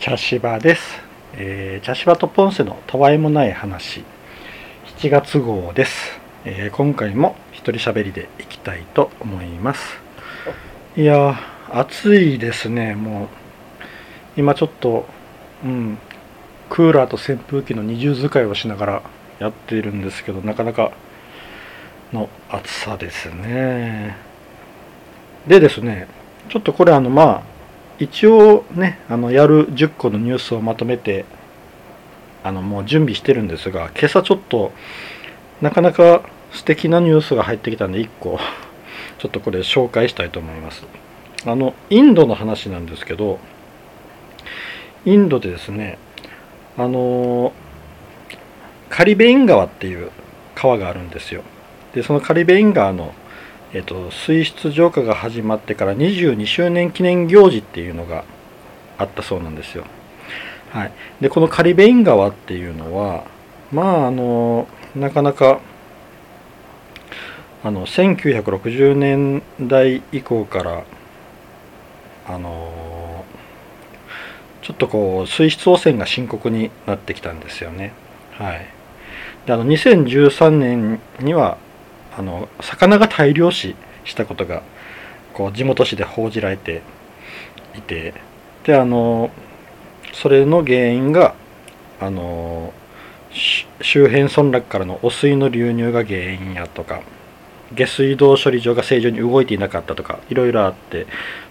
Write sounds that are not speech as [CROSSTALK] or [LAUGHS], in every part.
茶芝です、えー茶芝とポンセのたわいもない話。7月号です、えー今回も一人喋りでいきたいと思います。いやー暑いですね。もう今ちょっとうんクーラーと扇風機の二重使いをしながらやっているんですけどなかなかの暑さですね。でですねちょっとこれあのまあ一応ねあのやる10個のニュースをまとめてあのもう準備してるんですが今朝ちょっとなかなか素敵なニュースが入ってきたんで1個 [LAUGHS] ちょっとこれ紹介したいと思います。あのインドの話なんですけどインドでですねあのカリベイン川っていう川があるんですよ。でそのカリベイン川のえっと、水質浄化が始まってから22周年記念行事っていうのがあったそうなんですよ。はい、でこのカリベイン川っていうのはまああのなかなかあの1960年代以降からあのちょっとこう水質汚染が深刻になってきたんですよね。はい、であの2013年にはあの魚が大量死したことがこう地元紙で報じられていてであのそれの原因があの周辺村落からの汚水の流入が原因やとか下水道処理場が正常に動いていなかったとかいろいろあって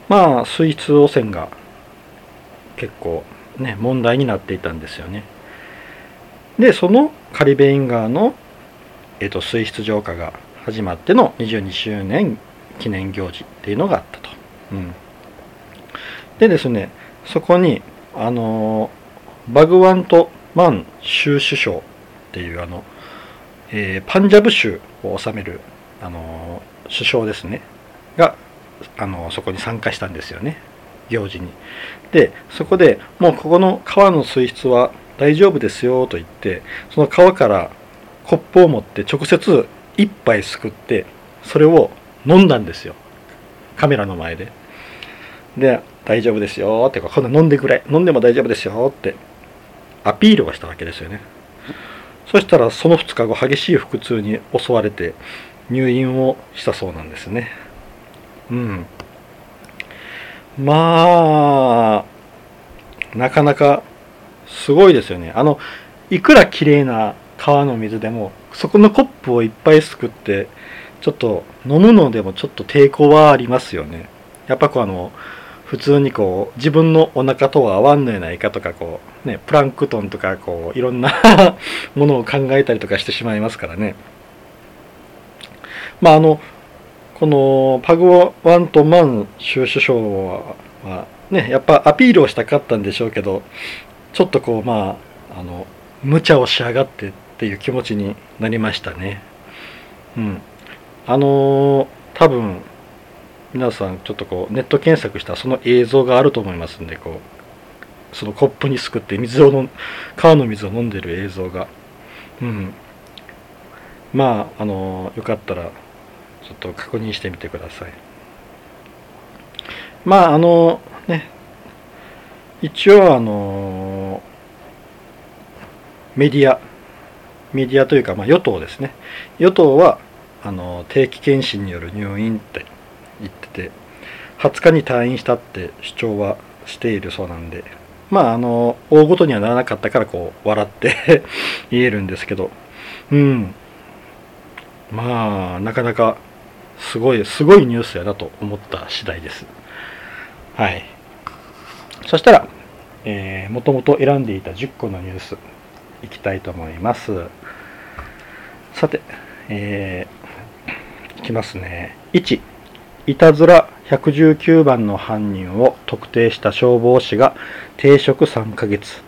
まあ水質汚染が結構ね問題になっていたんですよね。でそのカリベイン川の、えっと水質浄化が始まっての22周年記念行事っていうのがあったと。うん、でですねそこにあのバグワント・マン州首相っていうあの、えーパンジャブ州を治めるあの首相ですねがあのそこに参加したんですよね行事に。でそこでもうここの川の水質は大丈夫ですよと言ってその川からコップを持って直接一杯すくってそれを飲んだんですよ。カメラの前で。で大丈夫ですよ。ってこんな飲んでくれ。飲んでも大丈夫ですよってアピールをしたわけですよね。そしたらその2日後激しい腹痛に襲われて入院をしたそうなんですね。うん。まあなかなかすごいですよね。あのいくら綺麗な川の水でもそこのコップをいっぱいすくってちょっと飲むのでもちょっと抵抗はありますよね。やっぱこうあの普通にこう自分のお腹とは合わんのやないかとかこうねプランクトンとかこういろんな [LAUGHS] ものを考えたりとかしてしまいますからね。まああのこのパグワントマン州首相はねやっぱアピールをしたかったんでしょうけどちょっとこうまああの無茶をしやがってっていう気持ちになりましたね。うん。あのー多分皆さんちょっとこうネット検索したその映像があると思いますんでこうそのコップにすくって水をの川の水を飲んでる映像が。うん。まああのーよかったらちょっと確認してみてください。まああのね一応あのメディアメディアというか、まあ、与党ですね。与党はあの定期検診による入院って言ってて20日に退院したって主張はしているそうなんでまああの大ごとにはならなかったからこう笑って [LAUGHS] 言えるんですけど。うん。まあなかなかすごいすごいニュースやなと思った次第です。はい。そしたら、えー、もともと選んでいた10個のニュースいきたいと思います。さて、えーいきますね。1、いたずら119番の犯人を特定した消防士が停職3ヶ月。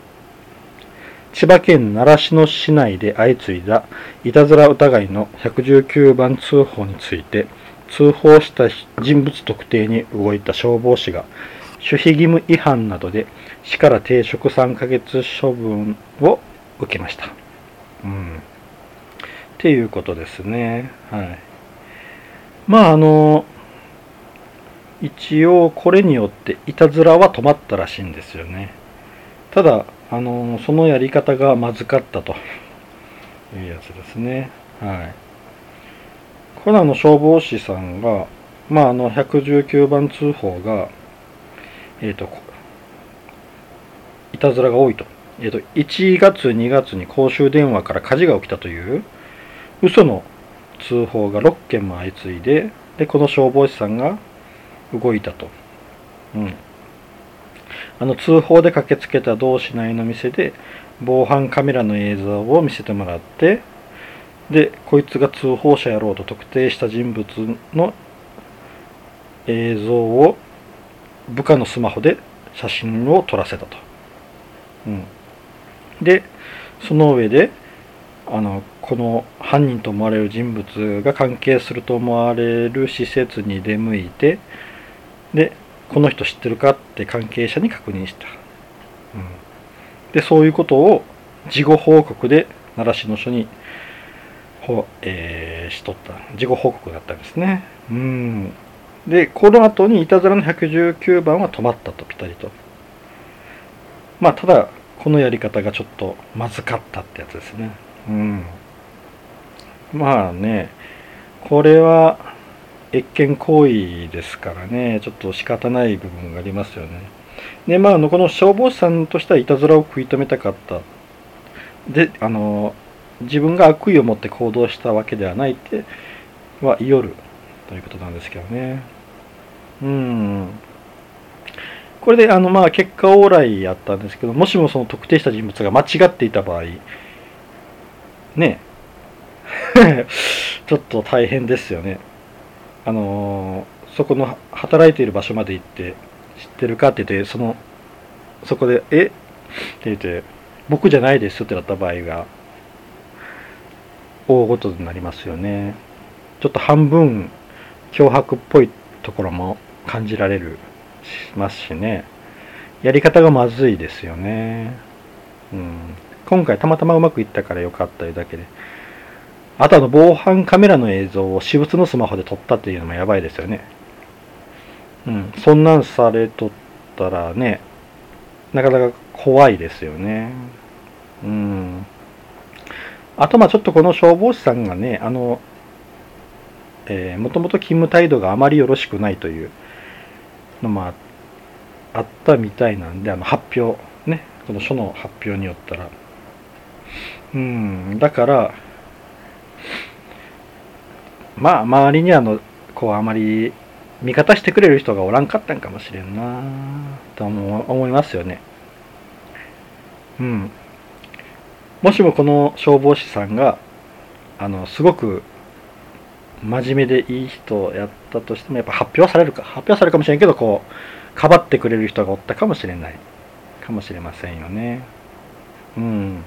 千葉県習志野市内で相次いだいたずら疑いの119番通報について、通報した人物特定に動いた消防士が守秘義務違反などで市から停職3ヶ月処分を受けました。うん。ていうことですね。はい。まああの、一応これによっていたずらは止まったらしいんですよね。ただあのそのやり方がまずかったと [LAUGHS] いうやつですねはいこれあの消防士さんがまああの119番通報がえっ、ー、といたずらが多いと,、えーと、1月2月に公衆電話から火事が起きたという嘘の通報が6件も相次いででこの消防士さんが動いたと、うん、あの通報で駆けつけた同市内の店で防犯カメラの映像を見せてもらってでこいつが通報者やろうと特定した人物の映像を部下のスマホで写真を撮らせたと。うん、でその上であのこの犯人と思われる人物が関係すると思われる施設に出向いてでこの人知ってるかって関係者に確認した、うん、でそういうことを事後報告で奈良市の署にほ、えー、しとった。事後報告だったんですね。うん。でこの後にいたずらの119番は止まったとピタリと。まあただこのやり方がちょっとまずかったってやつですね。うん。まあねこれは越権行為ですからねちょっと仕方ない部分がありますよね。でまあこの消防士さんとしてはいたずらを食い止めたかった。であの自分が悪意を持って行動したわけではないっては言いよるということなんですけどね。うん。これであのまあ結果往来やったんですけどもしもその特定した人物が間違っていた場合ね [LAUGHS] ちょっと大変ですよね。あのそこの働いている場所まで行って知ってるかって言ってそのそこで「え？っ?」て言って「僕じゃないです」ってなった場合が大ごとになりますよね。ちょっと半分脅迫っぽいところも感じられるしますしね。やり方がまずいですよね。うん。今回たまたまうまくいったからよかったいうだけで。あとあの防犯カメラの映像を私物のスマホで撮ったっていうのもやばいですよね。うん。そんなんされとったらねなかなか怖いですよね。うん。あとまあちょっとこの消防士さんがねあのえー、もともと勤務態度があまりよろしくないというのもあったみたいなんであの発表ね。この書の発表によったら。うん。だからまあ周りにあのこうあまり味方してくれる人がおらんかったんかもしれんなと思いますよね。うん。もしもこの消防士さんがあのすごく真面目でいい人やったとしてもやっぱ発表されるか発表されるかもしれんけどこうかばってくれる人がおったかもしれない。かもしれませんよね。うん。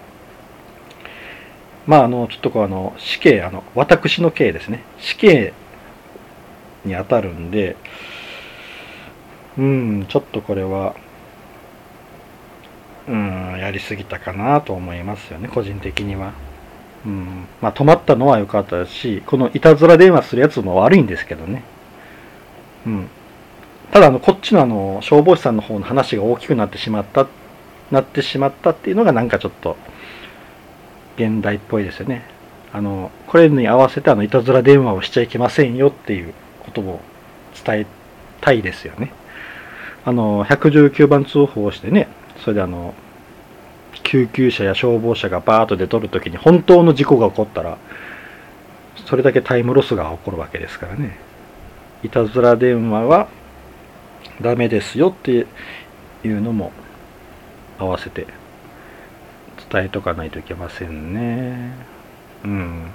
まああのちょっとこうあの死刑あの私の刑ですね死刑にあたるんでうんちょっとこれはうんやりすぎたかなと思いますよね個人的には。うん、まあ止まったのは良かったし、このいたずら電話するやつも悪いんですけどね。うん。ただあの、こっちのあの、消防士さんの方の話が大きくなってしまった、なってしまったっていうのがなんかちょっと、現代っぽいですよね。あの、これに合わせてあの、いたずら電話をしちゃいけませんよっていうことを伝えたいですよね。あの、119番通報をしてね、それであの、救急車や消防車がバーッと出とる時に本当の事故が起こったらそれだけタイムロスが起こるわけですからねいたずら電話はダメですよっていうのも合わせて伝えとかないといけませんね。うん。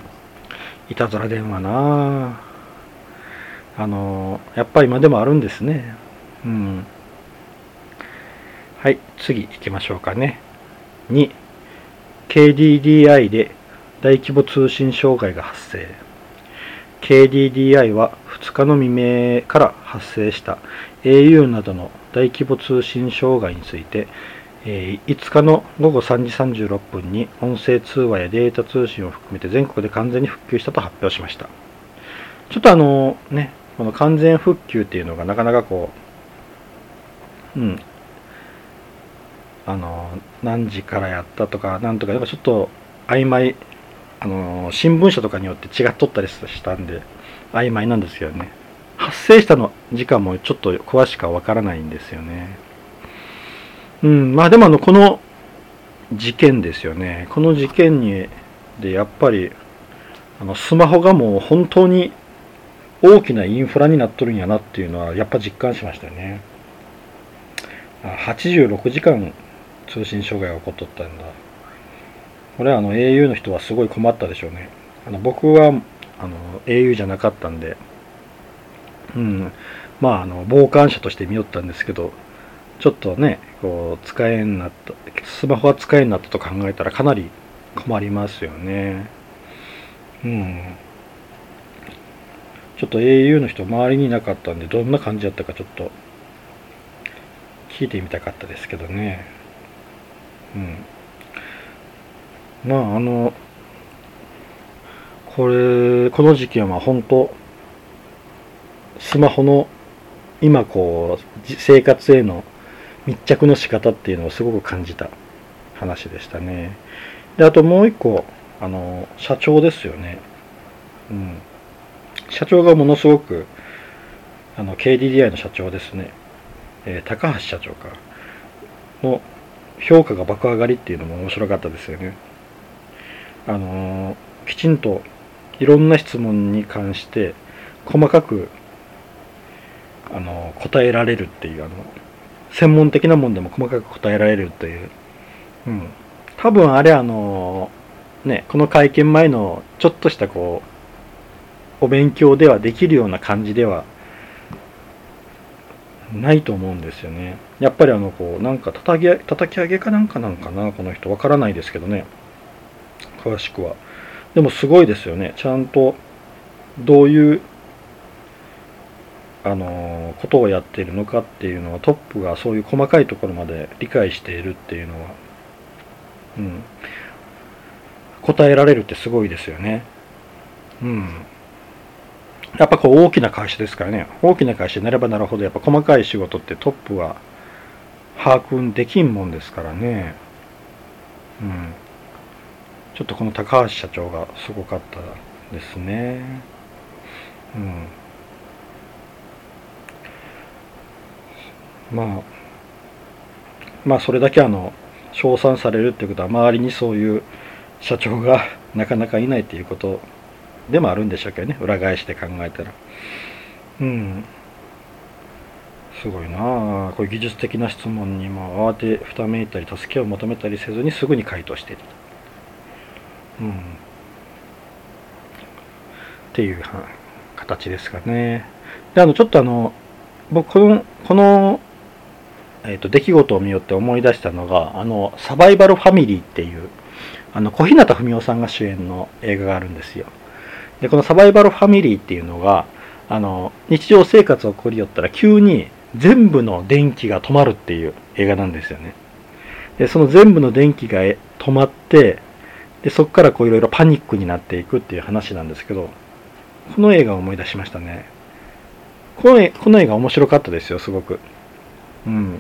いたずら電話な。あのやっぱり今でもあるんですね。うん。はい次行きましょうかね。2 KDDI で大規模通信障害が発生。KDDI は2日の未明から発生した au などの大規模通信障害について5日の午後3時36分に音声通話やデータ通信を含めて全国で完全に復旧したと発表しました。ちょっとあのねこの完全復旧っていうのがなかなかこううん。あの何時からやったとかなんとかなんかちょっと曖昧あの新聞社とかによって違っとったりしたんで曖昧なんですよね。発生したの時間もちょっと詳しくはわからないんですよね。うん。まあでもあのこの事件ですよね。この事件にでやっぱりあのスマホがもう本当に大きなインフラになっとるんやなっていうのはやっぱ実感しましたよね。86時間通信障害が起こっとったんだ。これはあの au の人はすごい困ったでしょうね。あの僕はあの au じゃなかったんで。うん。まああの傍観者として見よったんですけどちょっとねこう使えんなったスマホが使えんなったと考えたらかなり困りますよね。うん。ちょっと au の人周りにいなかったんでどんな感じだったかちょっと聞いてみたかったですけどね。うん。まああのこれこの事件は本当スマホの今こう生活への密着の仕方っていうのをすごく感じた話でしたね。であともう一個あの社長ですよね。うん。社長がものすごくあの KDDI の社長ですね、えー、高橋社長か。の評価が爆上がりっていうのも面白かったですよね。あのきちんといろんな質問に関して細かくあの答えられるっていうあの専門的なもんでも細かく答えられるという、うん、多分あれあのねこの会見前のちょっとしたこうお勉強ではできるような感じではないと思うんですよね。やっぱりあのこうなんか叩き叩き上げかなんかなんかなこの人わからないですけどね。詳しくは。でもすごいですよね。ちゃんとどういうあのことをやっているのかっていうのはトップがそういう細かいところまで理解しているっていうのは、うん、答えられるってすごいですよね。うん。やっぱこう大きな会社ですからね、大きな会社になればなるほどやっぱ細かい仕事ってトップは把握できんもんですからね。うん。ちょっとこの高橋社長がすごかったですね。うん。まあまあそれだけあの称賛されるっていうことは周りにそういう社長が [LAUGHS] なかなかいないっていうことでもあるんでしょうけどね裏返して考えたら。うん。すごいなあ。こういう技術的な質問にも慌てふためいたり助けを求めたりせずにすぐに回答していたうん。っていう形ですかね。であのちょっとあの僕このこのえーと、出来事を見よって思い出したのがあのサバイバルファミリーっていうあの小日向文雄さんが主演の映画があるんですよ。でこのサバイバルファミリーっていうのがあの日常生活を送りよったら急に全部の電気が止まるっていう映画なんですよね。でその全部の電気が止まってでそこからこういろいろパニックになっていくっていう話なんですけどこの映画を思い出しましたね。このこの映画面白かったですよすごく。うん。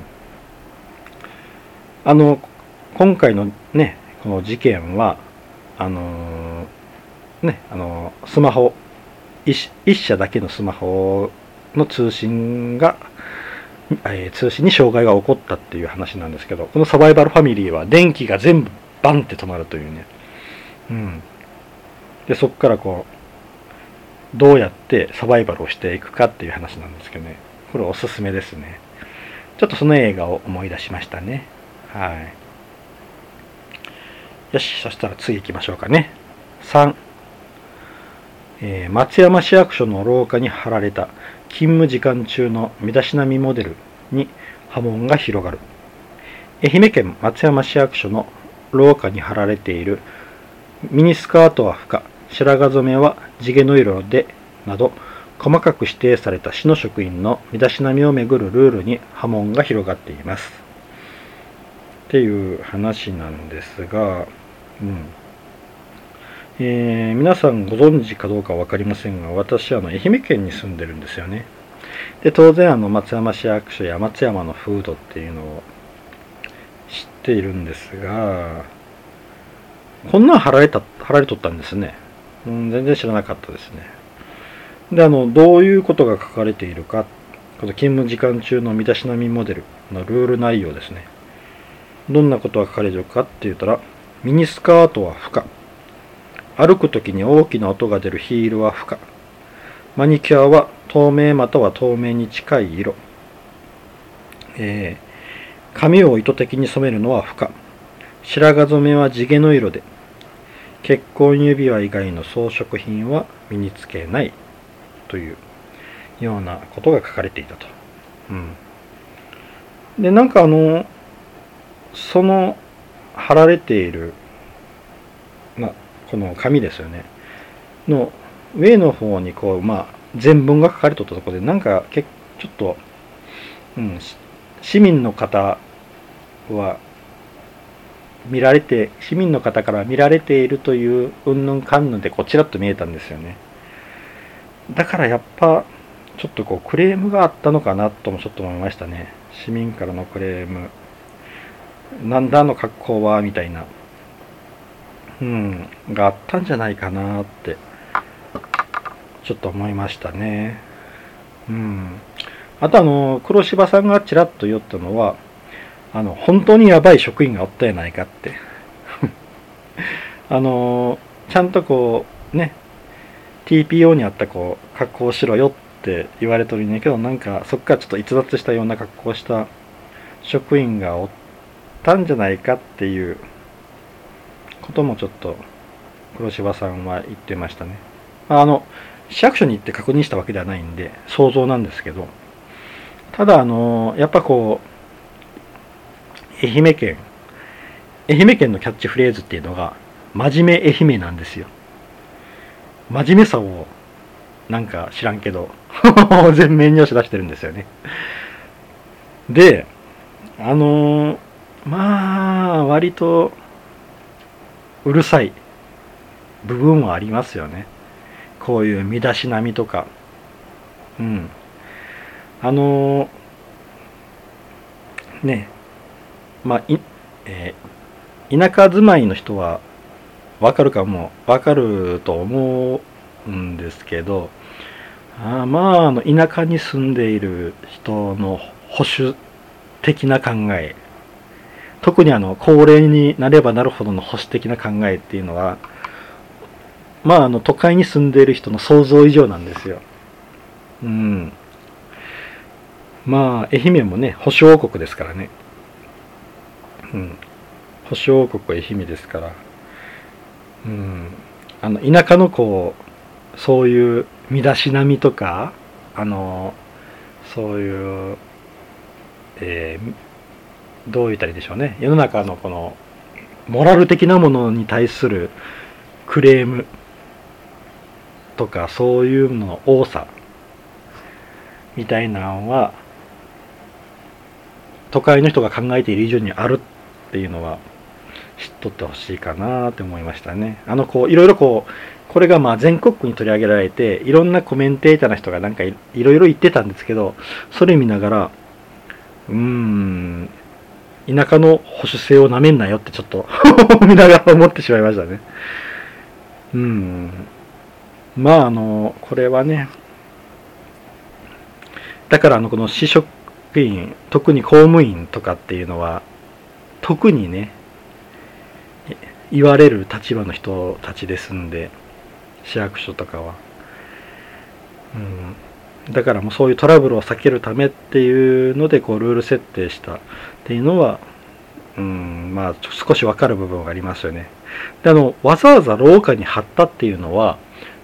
あの、今回のね、この事件は、あのー、ね、あのー、スマホ一、社だけのスマホの通信が、えー、通信に障害が起こったっていう話なんですけど、このサバイバルファミリーは電気が全部バンって止まるというね。うん。で、そこからこう、どうやってサバイバルをしていくかっていう話なんですけどね。これおすすめですね。ちょっとその映画を思い出しましたね。はい。よし、そしたら次行きましょうかね。3、えー、松山市役所の廊下に貼られた勤務時間中の身だしなみモデルに波紋が広がる。愛媛県松山市役所の廊下に貼られているミニスカートは不可、白髪染めは地毛の色で、など、細かく指定された市の職員の身だしなみをめぐるルールに波紋が広がっています。っていう話なんですが、うんえー、皆さんご存知かどうか分かりませんが、私はあの愛媛県に住んでるんですよね。で、当然あの松山市役所や松山の風土っていうのを知ってているんですがこんなん貼られた貼られとったんですね、うん、全然知らなかったですねであのどういうことが書かれているかこの勤務時間中の身だしなみモデルのルール内容ですね。どんなことが書かれているかって言ったらミニスカートは不可。歩く時に大きな音が出るヒールは不可。マニキュアは透明または透明に近い色、えー、髪を意図的に染めるのは不可。白髪染めは地毛の色で。結婚指輪以外の装飾品は身につけない。というようなことが書かれていたと。うん、でなんかあのその貼られている、ま、この紙ですよね。の上の方にこうまあ全文が書かれとったところでなんかけちょっと、うん、市民の方は見られて市民の方から見られているといううんぬんかんぬんでこちらっと見えたんですよね。だからやっぱちょっとこうクレームがあったのかなともちょっと思いましたね。市民からのクレーム。なんだあの格好はみたいな。うん。があったんじゃないかなって。ちょっと思いましたね。うん。あとあの黒柴さんがちらっと言ったのはあの本当にやばい職員がおったやないかって。[LAUGHS] あのちゃんとこうね TPO にあったこう格好をしろよって言われとるんやけどなんかそっからちょっと逸脱したような格好をした職員がおったんじゃないかっていうこともちょっと黒柴さんは言ってましたね。あの市役所に行って確認したわけではないんで想像なんですけどただあのやっぱこう愛媛県愛媛県のキャッチフレーズっていうのが真面目愛媛なんですよ。真面目さをなんか知らんけど [LAUGHS] 全面に押し出してるんですよね。であのー、まあ割とうるさい部分はありますよね。こういう身だしなみとか。うん。あのー、ねまあい、えー、田舎住まいの人はわかるかもわかると思うんですけどあまああの田舎に住んでいる人の保守的な考え特にあの高齢になればなるほどの保守的な考えっていうのはまああの都会に住んでいる人の想像以上なんですよ。うん。まあ愛媛もね保守王国ですからね。うん。保守王国は愛媛ですから。うん。あの田舎のこうそういう身だしなみとかあのそういう、えー、どう言ったらいいでしょうね世の中のこのモラル的なものに対するクレームとかそういうのの多さみたいなのは都会の人が考えている以上にあるっていうのは知っとってほしいかなって思いましたね。あのこういろいろこうこれがまあ全国区に取り上げられて、いろんなコメンテーターの人がなんかいろいろ言ってたんですけど、それ見ながら、うーん、田舎の保守性をなめんなよってちょっと [LAUGHS] 見ながら思ってしまいましたね。うん。まああの、これはね、だからあの、この市職員、特に公務員とかっていうのは、特にね、言われる立場の人たちですんで、市役所とかは。うん、だからもうそういうトラブルを避けるためっていうのでこうルール設定したっていうのは、うん、まあ少しわかる部分がありますよね。であのわざわざ廊下に貼ったっていうのは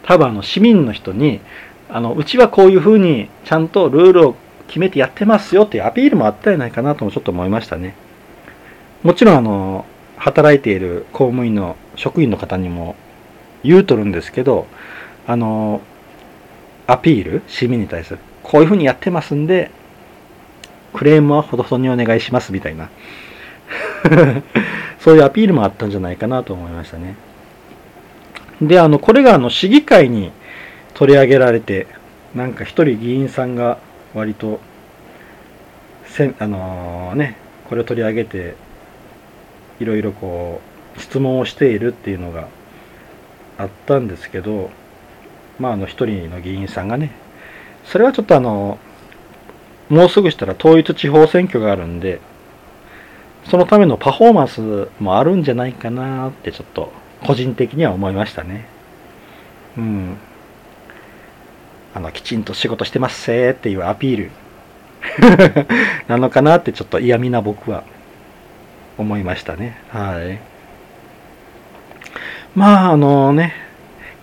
多分あの市民の人にあのうちはこういうふうにちゃんとルールを決めてやってますよっていうアピールもあったんじゃないかなともちょっと思いましたね。もちろんあの働いている公務員の職員の方にも言うとるんですけどあのアピール市民に対するこういうふうにやってますんでクレームはほどほどにお願いしますみたいな。[LAUGHS] そういうアピールもあったんじゃないかなと思いましたね。であのこれがあの市議会に取り上げられてなんか一人議員さんが割とせんあのー、ねこれを取り上げていろいろこう質問をしているっていうのがあったんですけどまああの一人の議員さんがねそれはちょっとあのもうすぐしたら統一地方選挙があるんでそのためのパフォーマンスもあるんじゃないかなってちょっと個人的には思いましたね。うん。あのきちんと仕事してますせーっていうアピール。[LAUGHS] なのかなってちょっと嫌味な僕は。思いましたね。はい。まああのね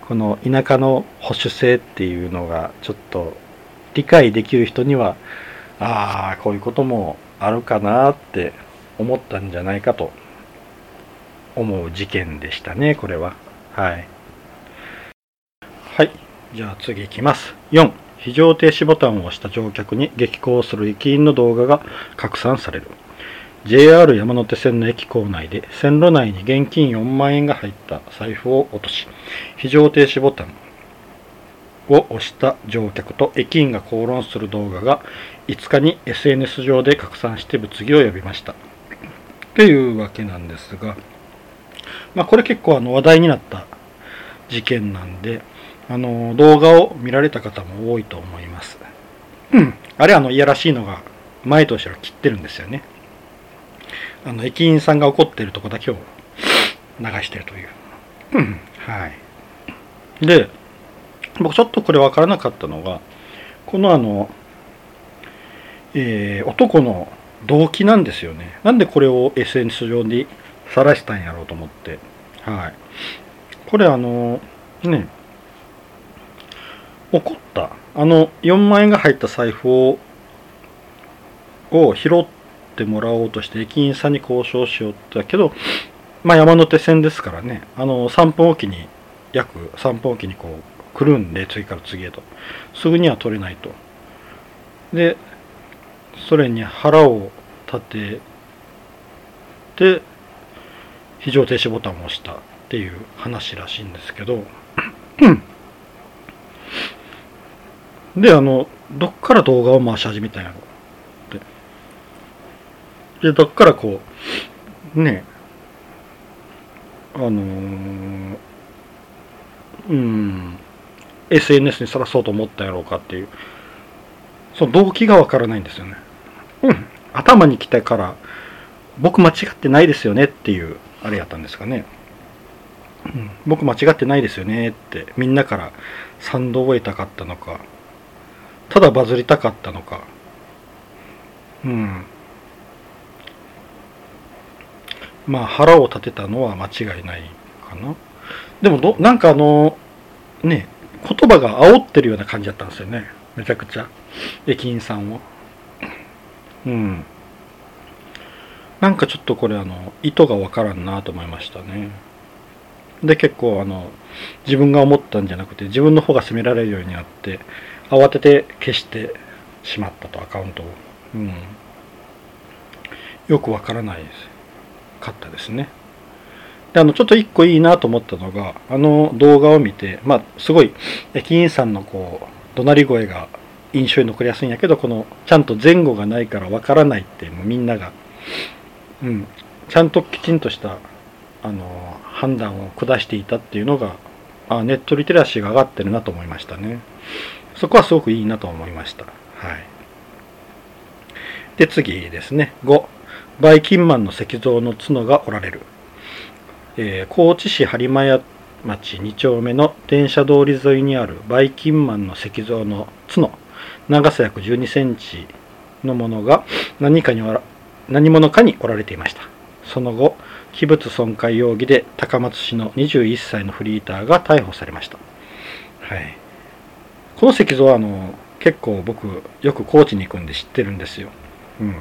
この田舎の保守性っていうのがちょっと理解できる人にはああこういうこともあるかなって思ったんじゃないかと思う事件でしたねこれは。はい。はい。じゃあ次いきます。4非常停止ボタンを押した乗客に激高する駅員の動画が拡散される。JR 山手線の駅構内で線路内に現金4万円が入った財布を落とし非常停止ボタンを押した乗客と駅員が口論する動画が5日に SNS 上で拡散して物議を呼びました。というわけなんですが、まあ、これ結構あの話題になった事件なんで、あの動画を見られた方も多いと思います。うん。あれあのいやらしいのが前と後ろ切ってるんですよね。あの駅員さんが怒ってるとこだけを流してるという。うん。はい。で、僕ちょっとこれ分からなかったのが、このあの、えー、男の動機なんですよね。なんでこれを SNS 上に晒したんやろうと思って。はい。これあの、ね、怒った。あの、4万円が入った財布を、を拾っててもらおうとして駅員さんに交渉しようってだけど、まあ山手線ですからね、あの、3分おきに、約3分おきにこう、来るんで、次から次へと。すぐには取れないと。で、それに腹を立てて非常停止ボタンを押したっていう話らしいんですけどであのどっから動画を回し始めたんやろでどっからこうねあの、うん SNS にさらそうと思ったやろうかっていうその動機がわからないんですよね。うん頭に来たから僕間違ってないですよねっていうあれやったんですかね、うん、僕間違ってないですよねってみんなから賛同を得たかったのかただバズりたかったのか。うん。まあ腹を立てたのは間違いないかな。でもどなんかあのね言葉が煽ってるような感じだったんですよね。めちゃくちゃ。駅員さんを。うん。なんかちょっとこれあの意図がわからんなと思いましたね。で結構あの自分が思ったんじゃなくて自分の方が責められるようになって慌てて消してしまったとアカウントを。うん。よくわからないです。かったですね。であのちょっと一個いいなと思ったのがあの動画を見てまあすごい駅員さんのこう怒鳴り声が印象に残りやすいんやけどこのちゃんと前後がないからわからないってもうみんなが、うん、ちゃんときちんとしたあの判断を下していたっていうのがあネットリテラシーが上がってるなと思いましたね。そこはすごくいいなと思いました。はい。で次ですね。5バイキンマンの石像の角がおられる、えー、高知市播磨屋町2丁目の電車通り沿いにあるバイキンマンの石像の角。長さ約12センチのものが何かに何者かにおられていました。その後器物損壊容疑で高松市の21歳のフリーターが逮捕されました、はい、この石像はあの結構僕よく高知に行くんで知ってるんですよ、うん、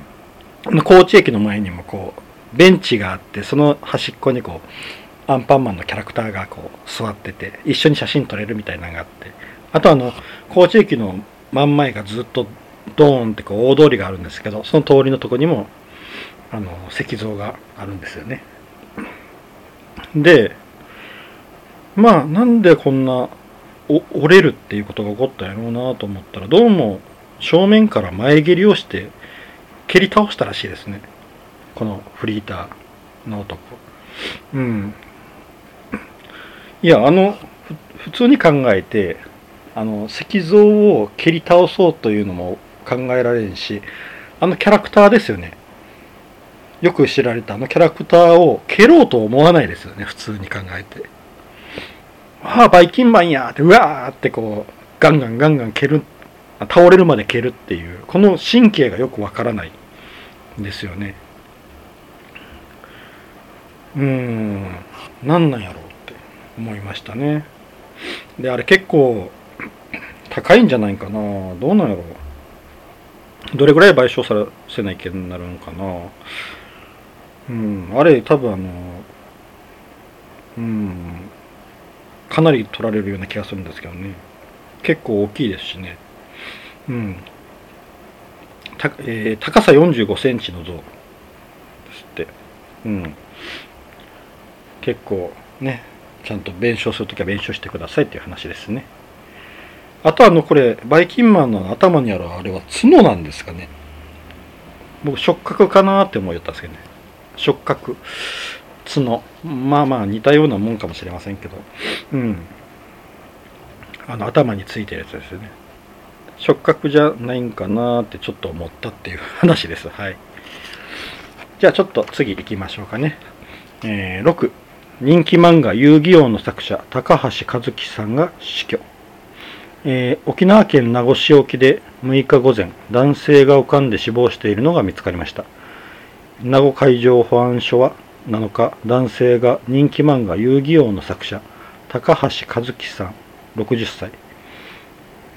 高知駅の前にもこうベンチがあってその端っこにこうアンパンマンのキャラクターがこう座ってて一緒に写真撮れるみたいなのがあってあとあの高知駅の真ん前がずっとドーンってこう大通りがあるんですけどその通りのとこにもあの石像があるんですよね。でまあなんでこんな折れるっていうことが起こったんやろうなと思ったらどうも正面から前蹴りをして蹴り倒したらしいですね。このフリーターの男。うん。いやあの普通に考えてあの石像を蹴り倒そうというのも考えられんしあのキャラクターですよね。よく知られたあのキャラクターを蹴ろうと思わないですよね。普通に考えて。ああバイキンマンやってうわーってこうガンガンガンガン蹴る倒れるまで蹴るっていうこの神経がよくわからない。ですよね。うーん。何なんやろうって思いましたね。であれ結構高いんじゃないかな。どうなんやろう。どれぐらい賠償させないけんなるんかな。うん。あれ多分あのうん。かなり取られるような気がするんですけどね。結構大きいですしね。うん。た、えー、高さ45センチの像ですって。うん。結構ねちゃんと弁償するときは弁償してくださいっていう話ですね。あとあのこれバイキンマンの頭にあるあれは角なんですかね。僕触覚かなって思いよったんですけどね。触覚角。まあまあ似たようなもんかもしれませんけど。うん。あの頭についてるやつですよね。触覚じゃないんかなってちょっと思ったっていう話です。はい。じゃあちょっと次行きましょうかね。えー、6人気漫画遊戯王の作者高橋和樹さんが死去、えー、沖縄県名護市沖で6日午前男性が浮かんで死亡しているのが見つかりました。名護海上保安署は7日男性が人気漫画遊戯王の作者高橋和樹さん60歳、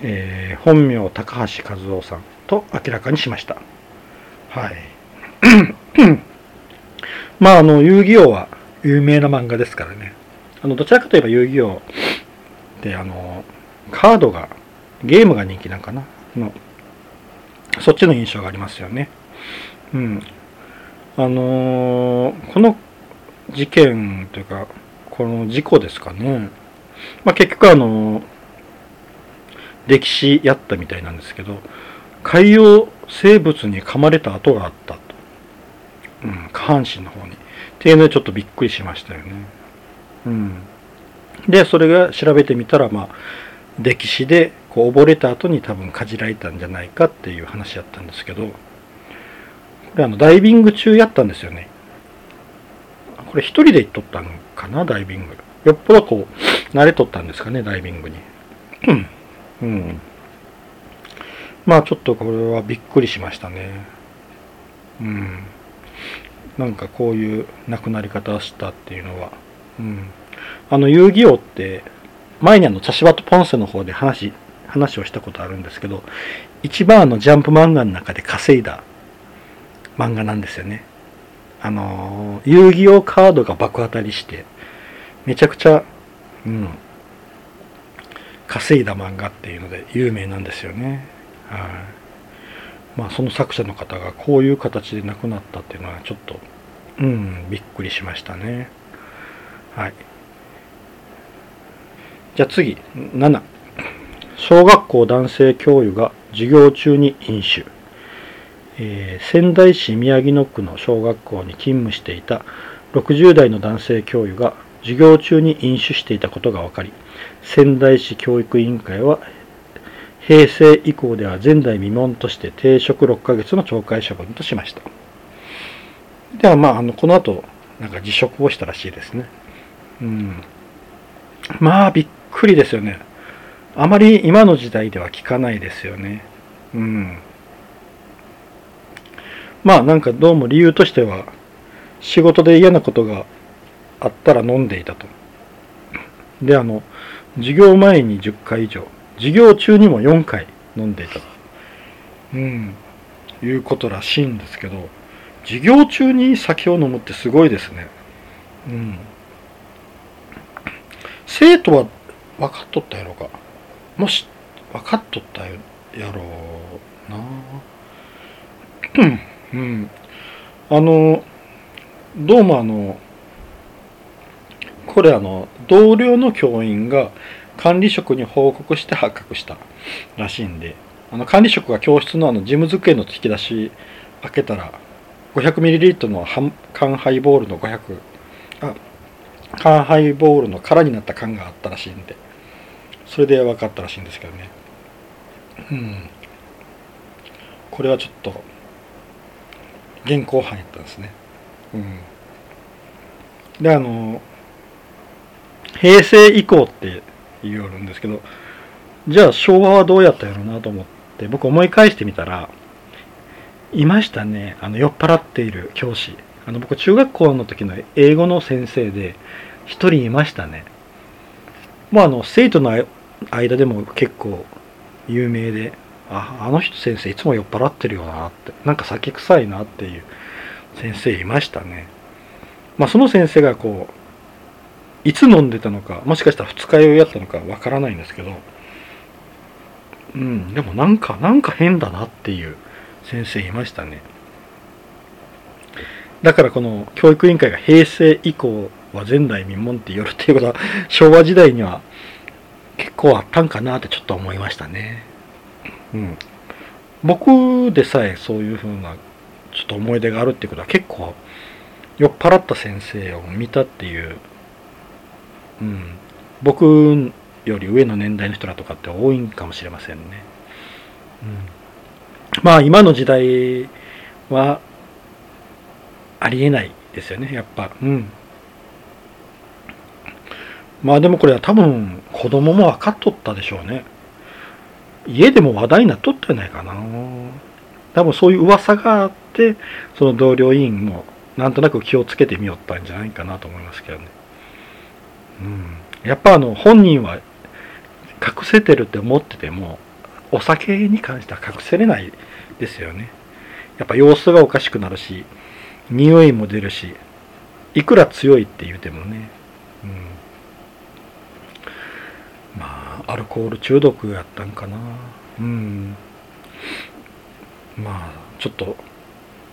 えー、本名高橋和夫さんと明らかにしましたはい [COUGHS] まああの遊戯王は有名な漫画ですからね。あの、どちらかといえば遊戯王ってあの、カードが、ゲームが人気なんかなの、そっちの印象がありますよね。うん。あのー、この事件というか、この事故ですかね。まあ、結局あの、歴史やったみたいなんですけど、海洋生物に噛まれた跡があったと。うん、下半身の方に。っていうのでちょっとびっくりしましたよね。うん。で、それが調べてみたら、まあ、歴史でこう溺れた後に多分かじられたんじゃないかっていう話やったんですけど、これあの、ダイビング中やったんですよね。これ一人で行っとったんかな、ダイビング。よっぽどこう、慣れとったんですかね、ダイビングに。うん。まあちょっとこれはびっくりしましたね。うん。なんかこういう亡くなり方をしたっていうのは、うん、あの遊戯王って前にあの茶芝とポンセの方で話話をしたことあるんですけど一番あのジャンプ漫画の中で稼いだ漫画なんですよねあの遊戯王カードが爆当たりしてめちゃくちゃ、うん、稼いだ漫画っていうので有名なんですよねはい、まあ、その作者の方がこういう形で亡くなったっていうのはちょっと、うん、びっくりしましたね。はい。じゃあ次、7。小学校男性教諭が授業中に飲酒。えー、仙台市宮城野区の小学校に勤務していた60代の男性教諭が授業中に飲酒していたことが分かり、仙台市教育委員会は平成以降では前代未聞として停職6ヶ月の懲戒処分としました。ではまあ、あの、この後、なんか辞職をしたらしいですね。うん。まあ、びっくりですよね。あまり今の時代では聞かないですよね。うん。まあ、なんかどうも理由としては、仕事で嫌なことがあったら飲んでいたと。で、あの、授業前に10回以上、授業中にも4回飲んでいたと、うん、いうことらしいんですけど授業中に酒を飲むってすごいですね。うん、生徒は分かっとったやろか。もし分かっとったやろうな。うん。あのどうもあのこれあの同僚の教員が管理職に報告して発覚したらしいんで、あの管理職が教室のあの事務机の引き出し開けたら、500ml の缶ハイボールの500あ缶ハイボールの空になった缶があったらしいんでそれで分かったらしいんですけどね。うん。これはちょっと現行犯やったんですね。うん。であの平成以降って言うるんですけどじゃあ昭和はどうやったんやろうなと思って僕思い返してみたらいましたね。あの酔っ払っている教師。あの僕中学校の時の英語の先生で一人いましたね。もうあの生徒の間でも結構有名でああの人先生いつも酔っ払ってるよなってなんか酒臭いなっていう先生いましたね。まあその先生がこういつ飲んでたのかもしかしたら二日酔いやったのかわからないんですけどうんでもなんかなんか変だなっていう先生いましたねだからこの教育委員会が平成以降は前代未聞って言われていうことは昭和時代には結構あったんかなってちょっと思いましたね。うん。僕でさえそういう風なちょっと思い出があるっていうことは結構酔っ払った先生を見たっていう、うん、僕より上の年代の人らとかって多いんかもしれませんね。うん、まあ今の時代はありえないですよね、やっぱ。うん。まあでもこれは多分子供も分かっとったでしょうね。家でも話題になっとったんじゃないかな。多分そういう噂があって、その同僚委員もなんとなく気をつけてみよったんじゃないかなと思いますけどね。うん。やっぱあの本人は隠せてるって思ってても、お酒に関しては隠せれないですよね。やっぱ様子がおかしくなるし、匂いも出るし、いくら強いって言うてもね。うんまあアルコール中毒やったんかなうんまあちょっと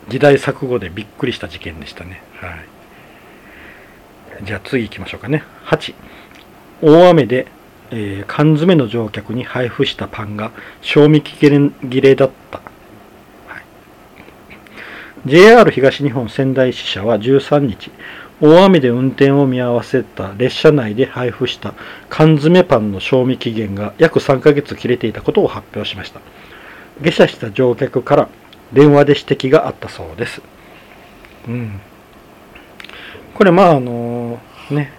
時代錯誤でびっくりした事件でしたねはいじゃあ次行きましょうかね。8大雨で、えー、缶詰の乗客に配布したパンが賞味期限切れだった、JR 東日本仙台支社は13日大雨で運転を見合わせた列車内で配布した缶詰パンの賞味期限が約3ヶ月切れていたことを発表しました。下車した乗客から電話で指摘があったそうです。うん。これまああのね、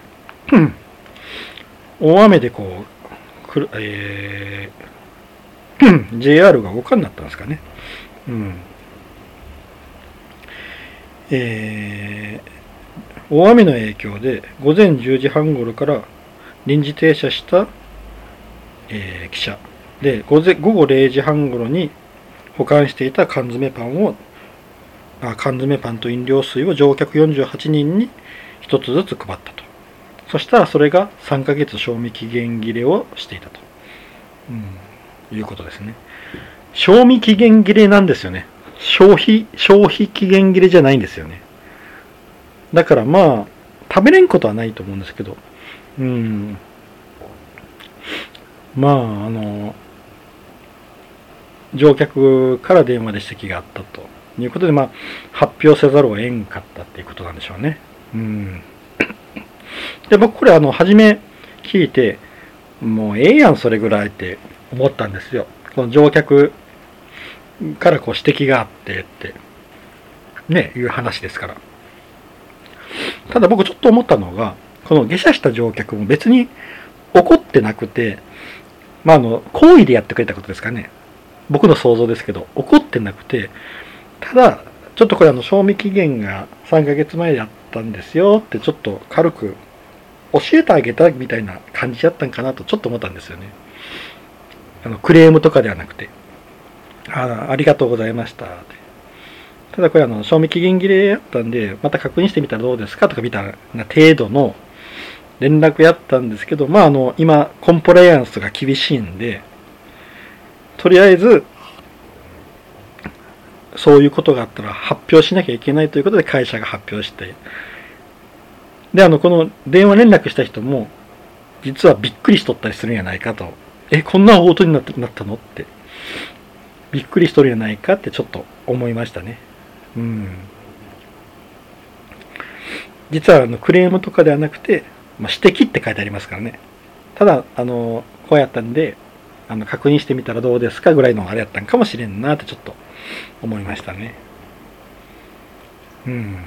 大雨でこうくる、えー、JR が動かんなったんですかね。うん。えー大雨の影響で午前10時半頃から臨時停車した、えー、汽車。で午前午後0時半頃に保管していた缶詰パンをあ缶詰パンと飲料水を乗客48人に1つずつ配ったとそしたらそれが3ヶ月賞味期限切れをしていたと、うん、いうことですね賞味期限切れなんですよね消費消費期限切れじゃないんですよねだからまあ、食べれんことはないと思うんですけど、うん。まあ、あの、乗客から電話で指摘があったということで、まあ、発表せざるを得んかったっていうことなんでしょうね。うん。で、僕これあの、初め聞いて、もうええやん、それぐらいって思ったんですよ。この乗客からこう指摘があってって、ね、いう話ですから。ただ僕ちょっと思ったのが、この下車した乗客も別に怒ってなくて、まあ、あの、好意でやってくれたことですかね。僕の想像ですけど、怒ってなくて、ただ、ちょっとこれあの、賞味期限が3ヶ月前だったんですよってちょっと軽く教えてあげたみたいな感じだったんかなとちょっと思ったんですよね。あの、クレームとかではなくて、あありがとうございました。ただこれあの、賞味期限切れやったんで、また確認してみたらどうですかとかみたいな程度の連絡やったんですけど、まああの、今、コンプライアンスが厳しいんで、とりあえず、そういうことがあったら発表しなきゃいけないということで会社が発表して、で、あの、この電話連絡した人も、実はびっくりしとったりするんやないかと。え、こんな応答になったの？って。びっくりしとるんやないかってちょっと思いましたね。うん。実はあのクレームとかではなくて、まあ、指摘って書いてありますからねただあのこうやったんであの確認してみたらどうですかぐらいのあれやったんかもしれんなってちょっと思いましたねうん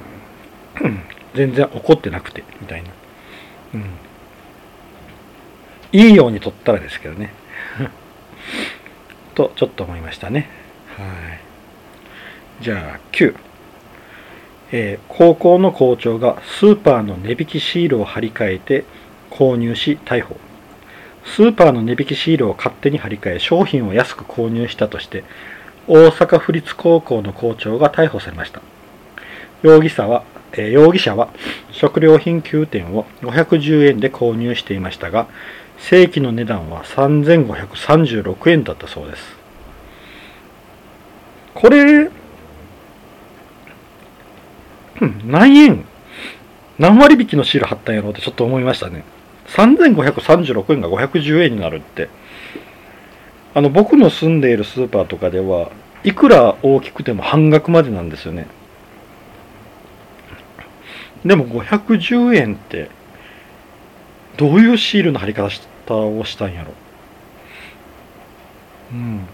全然怒ってなくてみたいな。うん。いいように撮ったらですけどね。[LAUGHS] とちょっと思いましたね。はい。じゃあ9えー、高校の校長がスーパーの値引きシールを貼り替えて購入し逮捕。スーパーの値引きシールを勝手に貼り替え商品を安く購入したとして大阪府立高校の校長が逮捕されました。容疑者は、えー、容疑者は食料品9点を510円で購入していましたが正規の値段は3536円だったそうですこれ何円？何割引きのシール貼ったんやろうってちょっと思いましたね。3536円が510円になるって。あの、僕の住んでいるスーパーとかでは、いくら大きくても半額までなんですよね。でも510円って、どういうシールの貼り方をしたんやろ？うん。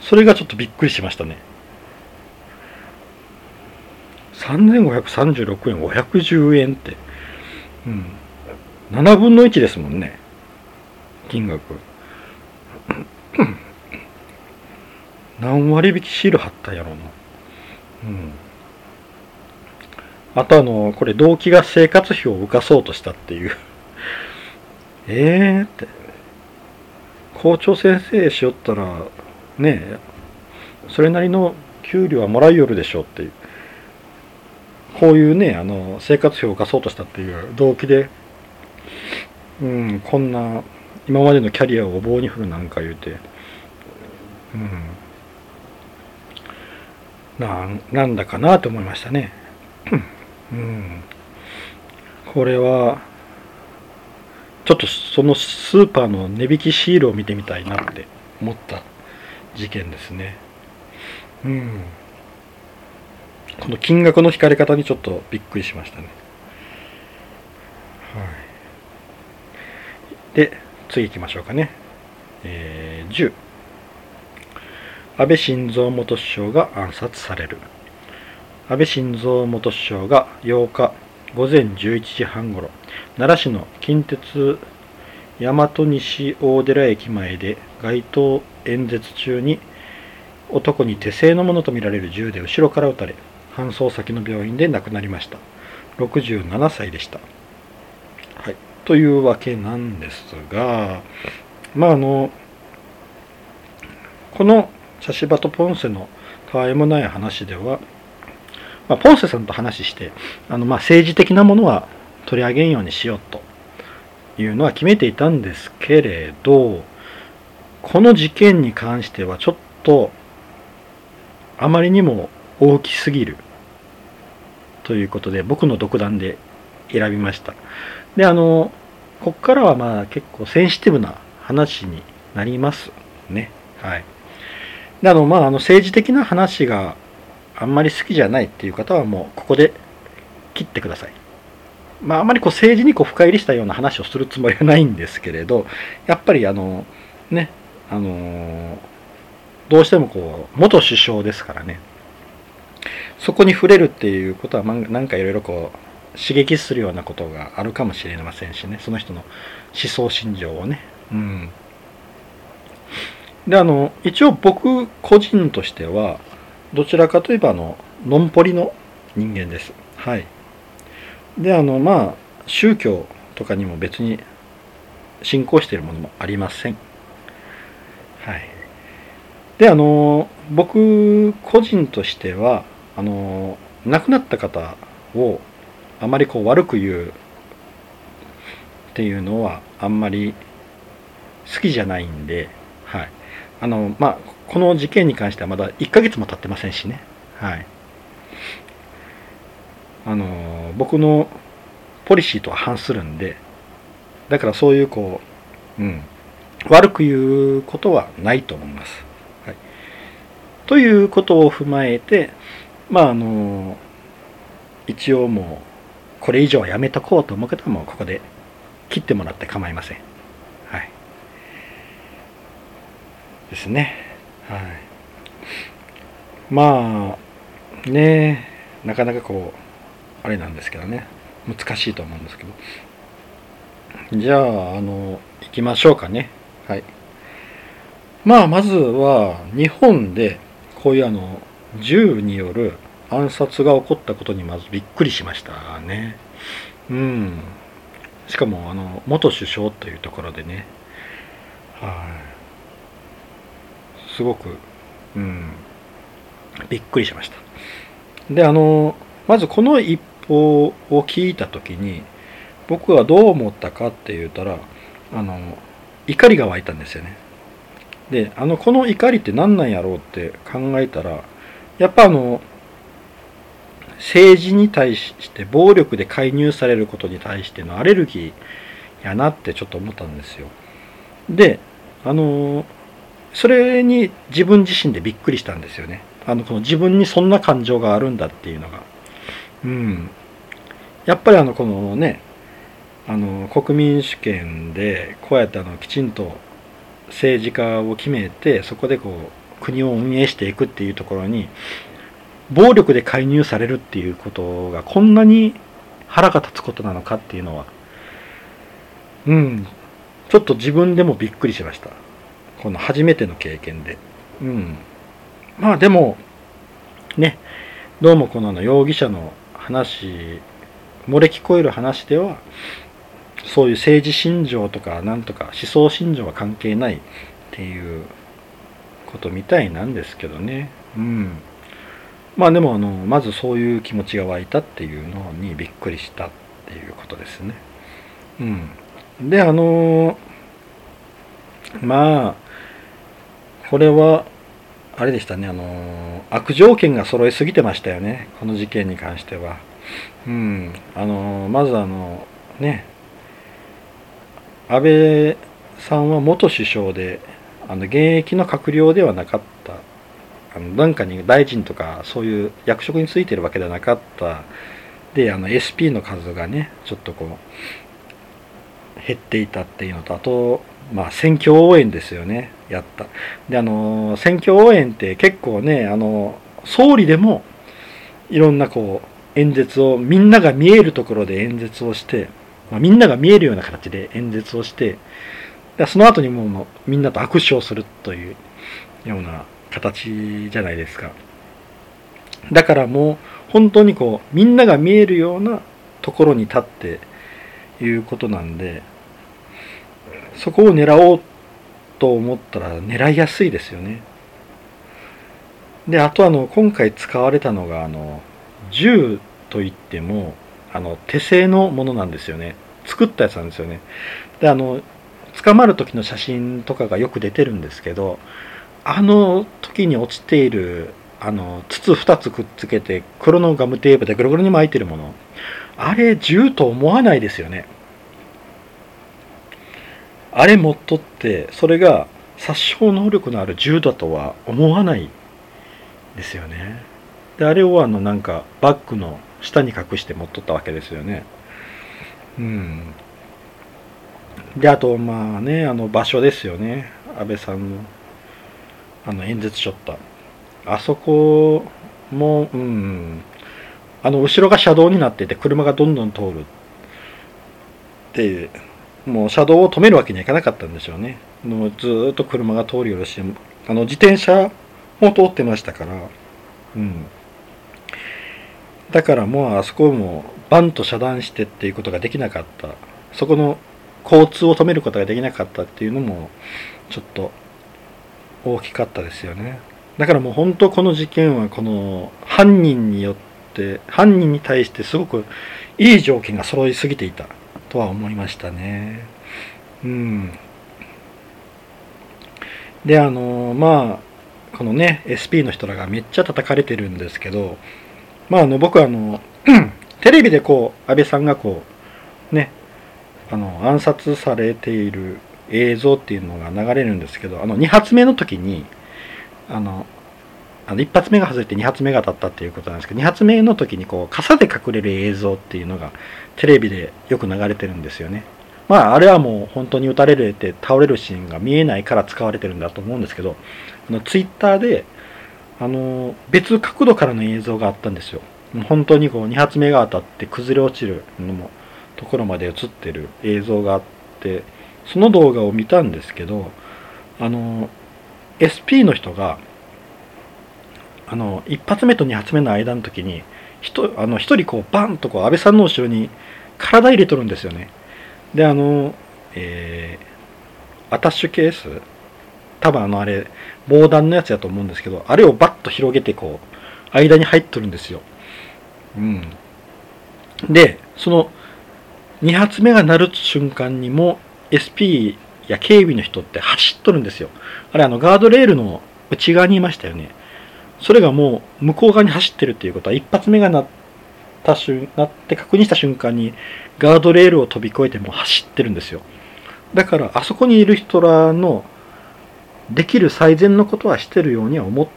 それがちょっとびっくりしましたね。3536円510円って、うん、7分の1ですもんね金額 [CLEARS THROAT] 何割引きシール貼ったやろうなうんあとあのこれ動機が生活費を浮かそうとしたっていう。[LAUGHS] ええって。校長先生しよったらねえそれなりの給料はもらいよるでしょうっていう。こういうねあの生活費を浮かそうとしたっていう動機で、うん、こんな今までのキャリアを棒に振るなんか言うて、うん、ななんだかなと思いましたね。うん、これはちょっとそのスーパーの値引きシールを見てみたいなって思った事件ですね。うんこの金額の引かれ方にちょっとびっくりしましたね。はい、で、次行きましょうかね。えー、10。安倍晋三元首相が暗殺される。安倍晋三元首相が8日午前11時半ごろ、奈良市の近鉄大和西大寺駅前で街頭演説中に男に手製のものとみられる銃で後ろから撃たれ、搬送先の病院で亡くなりました。67歳でした、はい、というわけなんですがまああのこのシャシバとポンセのたわいもない話では、まあ、ポンセさんと話してあのまあ政治的なものは取り上げんようにしようというのは決めていたんですけれどこの事件に関してはちょっとあまりにも大きすぎるということで僕の独断で選びました。であのこっからはまあ結構センシティブな話になりますね。はい。であのまああの政治的な話があんまり好きじゃないっていう方はもうここで切ってください。まああまりこう政治にこう深入りしたような話をするつもりはないんですけれどやっぱりあのねあのどうしてもこう元首相ですからね。そこに触れるっていうことはなんかいろいろこう刺激するようなことがあるかもしれませんしね。その人の思想信条をね。うん。であの一応僕個人としてはどちらかといえばあののんぽりの人間です。はい。であのまあ宗教とかにも別に信仰しているものもありません。はい。であの僕個人としてはあの亡くなった方をあまりこう悪く言うっていうのはあんまり好きじゃないんで、はい。あの、まあ、この事件に関してはまだ1ヶ月も経ってませんしね。はい。あの、僕のポリシーとは反するんで、だからそういうこう、うん、悪く言うことはないと思います。はい。ということを踏まえて、まああの一応もうこれ以上はやめとこうと思う方はもうここで切ってもらって構いませんはいですねはい。まあねなかなかこうあれなんですけどね。難しいと思うんですけど。じゃああの行きましょうかね。はい。まあまずは日本でこういうあの銃による暗殺が起こったことにまずびっくりしましたね。うん。しかもあの元首相というところでね。はい。すごくうんびっくりしましたであのまずこの一報を聞いた時に僕はどう思ったかって言ったらあの怒りが湧いたんですよねであのこの怒りって何なんやろうって考えたらやっぱあの政治に対して暴力で介入されることに対してのアレルギーやなってちょっと思ったんですよ。で、あのそれに自分自身でびっくりしたんですよね。あのこの自分にそんな感情があるんだっていうのが。うん。やっぱりあのこのね、あの国民主権でこうやってあのきちんと政治家を決めてそこでこう国を運営していくっていうところに暴力で介入されるっていうことがこんなに腹が立つことなのかっていうのはうんちょっと自分でもびっくりしましたこの初めての経験で。うん。まあでもねどうもこのの容疑者の話漏れ聞こえる話ではそういう政治信条とかなんとか思想信条は関係ないっていうことみたいなんですけどね。うん。まあでもあのまずそういう気持ちが湧いたっていうのにびっくりしたっていうことですね。うん、であのまあこれはあれでしたねあの悪条件が揃いすぎてましたよねこの事件に関しては。うん、あのまずあのね安倍さんは元首相であの現役の閣僚ではなかったあのなんかに大臣とかそういう役職についてるわけではなかったであの SP の数がねちょっとこう減っていたっていうのとあとまあ選挙応援ですよねやったであの選挙応援って結構ねあの総理でもいろんなこう演説をみんなが見えるところで演説をして、まあ、みんなが見えるような形で演説をしてその後にもうみんなと握手をするというような形じゃないですか。だからもう本当にこうみんなが見えるようなところに立っていうことなんでそこを狙おうと思ったら狙いやすいですよね。であとあの今回使われたのがあの銃といってもあの手製のものなんですよね。作ったやつなんですよね。であの捕まる時の写真とかがよく出てるんですけどあの時に落ちているあの筒2つくっつけて黒のガムテープでぐるぐるに巻いてるもの。あれ銃と思わないですよね。あれ持っとってそれが殺傷能力のある銃だとは思わないですよね。であれをあのなんかバッグの下に隠して持っとったわけですよね。うん。であとまあねあの場所ですよね。安倍さんのあの演説しょったあそこもうん。あの後ろが車道になってて車がどんどん通るでもう車道を止めるわけにはいかなかったんでしょうね。もうずっと車が通るよるしあの自転車も通ってましたから。うん。だからもうあそこもバンと遮断してっていうことができなかった。そこの交通を止めることができなかったっていうのもちょっと大きかったですよね。だからもう本当この事件はこの犯人によって犯人に対してすごくいい条件が揃いすぎていた。とは思いましたね。うん。であのまあこのね SP の人らがめっちゃ叩かれてるんですけどまああの僕あの [CLEARS THROAT] テレビでこう安倍さんがこうねあの暗殺されている映像っていうのが流れるんですけどあの2発目の時にあのあの1発目が外れて2発目が当たったっていうことなんですけど2発目の時にこう傘で隠れる映像っていうのがテレビでよく流れてるんですよね。まああれはもう本当に撃たれて倒れるシーンが見えないから使われてるんだと思うんですけどあのツイッターであの別角度からの映像があったんですよ。本当にこう2発目が当たって崩れ落ちるのもところまで映ってる映像があってその動画を見たんですけどあの SP の人があの1発目と2発目の間の時にあの1人こうバンとこう安倍さんの後ろに体入れとるんですよね。であのえー、アタッシュケース多分あのあれ防弾のやつやと思うんですけどあれをバッと広げてこう間に入っとるんですよ。うん。でその2発目が鳴る瞬間にも SP や警備の人って走っとるんですよ。あれあのガードレールの内側にいましたよね。それがもう向こう側に走ってるっていうことは一発目が鳴った瞬なって確認した瞬間にガードレールを飛び越えても走ってるんですよ。だからあそこにいる人らのできる最善のことはしてるようには思っ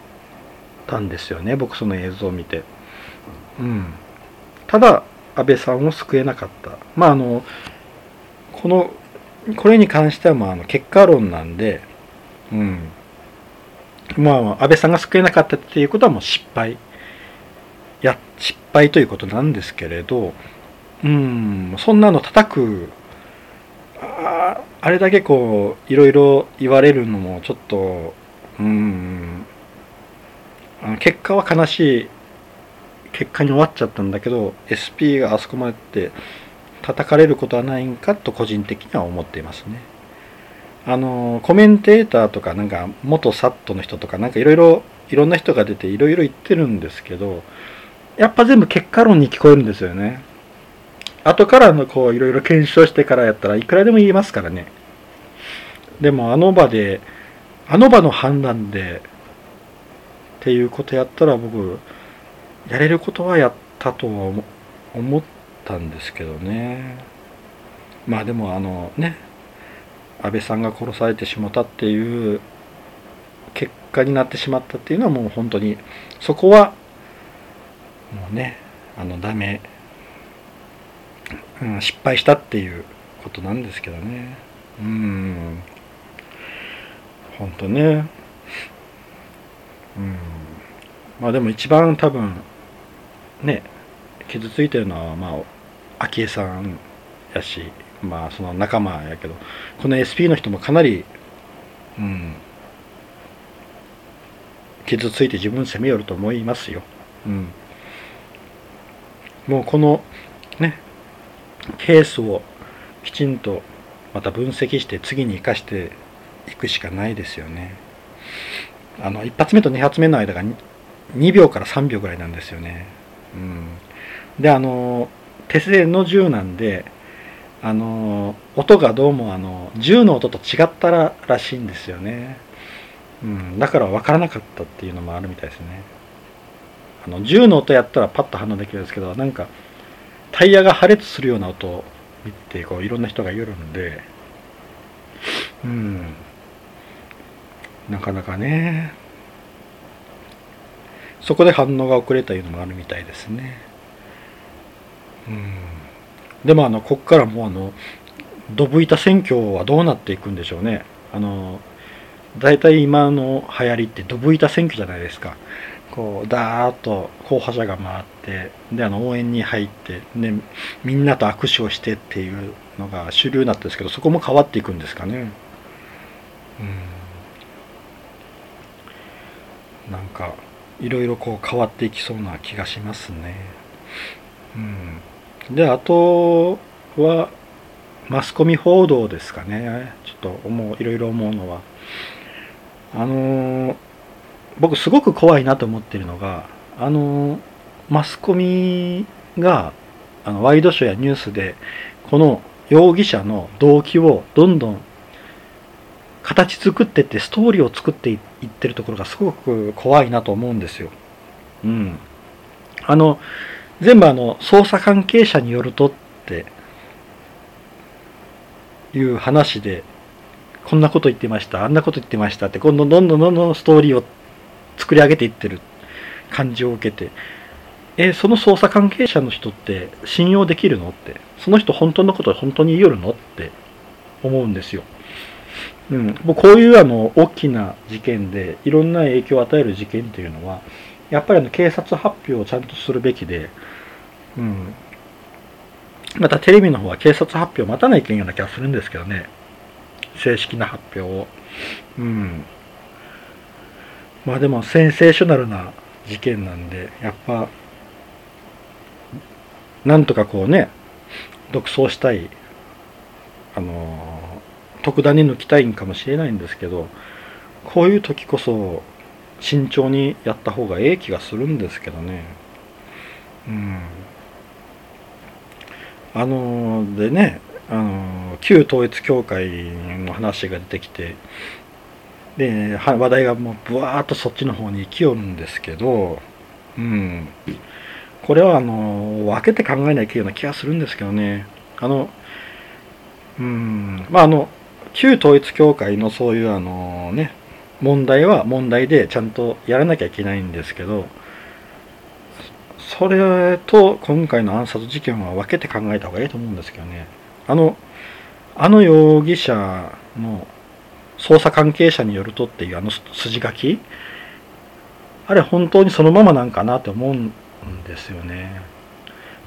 たんですよね僕その映像を見て。うん。ただ安倍さんを救えなかった。まああのこのこれに関してはまああの結果論なんでうん。まあ安倍さんが救えなかったっていうことはもう失敗や失敗ということなんですけれどうんそんなの叩くああれだけこういろいろ言われるのもちょっとうん結果は悲しい結果に終わっちゃったんだけど SP があそこまでって叩かれることはないんかと個人的には思っていますね。あのコメンテーターとかなんか元サットの人とかなんかいろいろいろんな人が出ていろいろ言ってるんですけどやっぱ全部結果論に聞こえるんですよね。後からのこういろいろ検証してからやったらいくらでも言えますからね。でもあの場であの場の判断でっていうことやったら僕やれることはやったとは思ったんですけどねまあでもあのね安倍さんが殺されてしまったっていう結果になってしまったっていうのはもう本当にそこはもうねあのダメ、うん、失敗したっていうことなんですけどね。うん。本当ね。うん。まあでも一番多分ね傷ついてるのはまあ昭恵さんやしまあその仲間やけどこの SP の人もかなりうん傷ついて自分責めよると思いますよ。うん、もうこのねケースをきちんとまた分析して次に生かしていくしかないですよね。あの1発目と2発目の間が2秒から3秒ぐらいなんですよね。うん、であの手製の銃なんであの音がどうもあの銃の音と違ったららしいんですよね、うん、だから分からなかったっていうのもあるみたいですね。あの銃の音やったらパッと反応できるんですけどなんかタイヤが破裂するような音を見てこういろんな人が言うんで。うん。なかなかね。そこで反応が遅れたいうのもあるみたいですね。うん。でもあのここからもうあのドブ板選挙はどうなっていくんでしょうね。あの大体今の流行りってドブ板選挙じゃないですか。こうダーッと候補者が回ってであの応援に入ってでみんなと握手をしてっていうのが主流になったんですけどそこも変わっていくんですかね。うん。なんかいろいろこう変わっていきそうな気がしますね。うん。であとはマスコミ報道ですかねちょっと思ういろいろ思うのはあの僕すごく怖いなと思ってるのがあのマスコミがあのワイドショーやニュースでこの容疑者の動機をどんどん形作ってってストーリーを作っていってるところがすごく怖いなと思うんですよ。うん。あの全部あの捜査関係者によるとっていう話でこんなこと言ってましたあんなこと言ってましたって今度どんどんどんどんストーリーを作り上げていってる感じを受けてえその捜査関係者の人って信用できるのってその人本当のこと本当に言いよるのって思うんですよ。うん、もうこういうあの大きな事件でいろんな影響を与える事件っていうのはやっぱりあの警察発表をちゃんとするべきで、うん、またテレビの方は警察発表を待たないけんような気がするんですけどね。正式な発表を。うん、まあでもセンセーショナルな事件なんでやっぱなんとかこうね独走したいあの特段に抜きたいんかもしれないんですけどこういう時こそ慎重にやった方がええ気がするんですけどね。うん。あのでねあの旧統一教会の話が出てきてで話題がもうブワーッとそっちの方に行きよるんですけどうん。これはあの分けて考えないといけないような気がするんですけどね。あのうん。まああの旧統一教会のそういうあのね問題は問題でちゃんとやらなきゃいけないんですけどそれと今回の暗殺事件は分けて考えた方がいいと思うんですけどね。あのあの容疑者の捜査関係者によるとっていうあの筋書き？あれ本当にそのままなんかなって思うんですよね。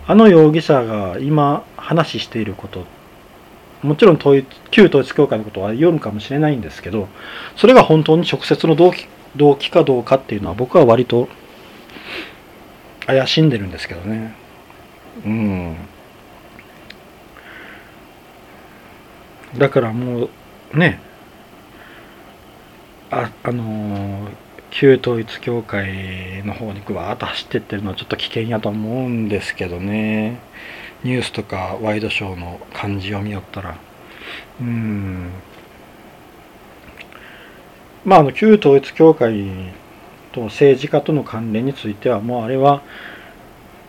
あの容疑者が今話していることもちろん統一旧統一教会のことは読むかもしれないんですけどそれが本当に直接の動機動機かどうかっていうのは僕は割と怪しんでるんですけどね。うん。だからもうねああのー、旧統一教会の方にぐわーっと走ってってるのはちょっと危険やと思うんですけどね。ニュースとかワイドショーの感じを見よったら。うん。まああの旧統一教会と政治家との関連についてはもうあれは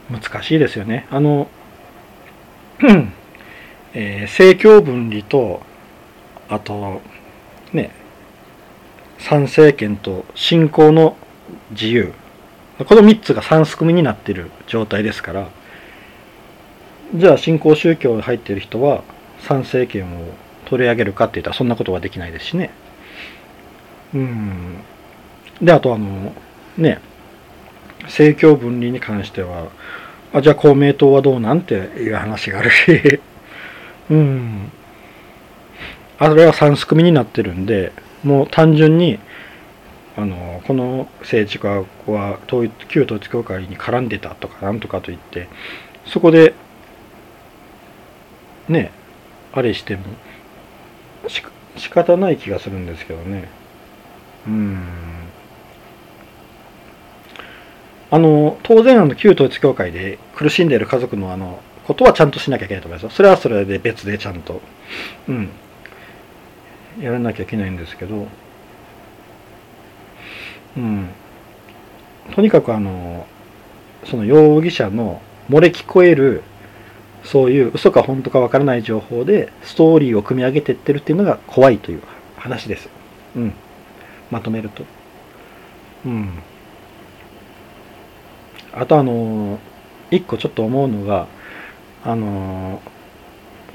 難しいですよね。あの、[CLEARS THROAT] えー、政教分離とあとね参政権と信仰の自由。この3つが3すくみになっている状態ですから。じゃあ新興宗教に入ってる人は参政権を取り上げるかって言ったらそんなことはできないですしね。うん。で、あとあの、ね、政教分離に関しては、あ、じゃあ公明党はどうなんていう話があるし、[LAUGHS] うん。あれは三すくみになってるんで、もう単純に、あの、この政治家は統一旧統一教会に絡んでたとかなんとかと言って、そこでねあれしても。し仕方ない気がするんですけどね。うん。あの当然あの旧統一教会で苦しんでいる家族のあのことはちゃんとしなきゃいけないと思いますよ。それはそれで別でちゃんと。うん。やらなきゃいけないんですけど。うん。とにかくあのその容疑者の漏れ聞こえるそういう嘘か本当かわからない情報でストーリーを組み上げてってるっていうのが怖いという話です。うん。まとめると。うん。あとあの、一個ちょっと思うのが、あの、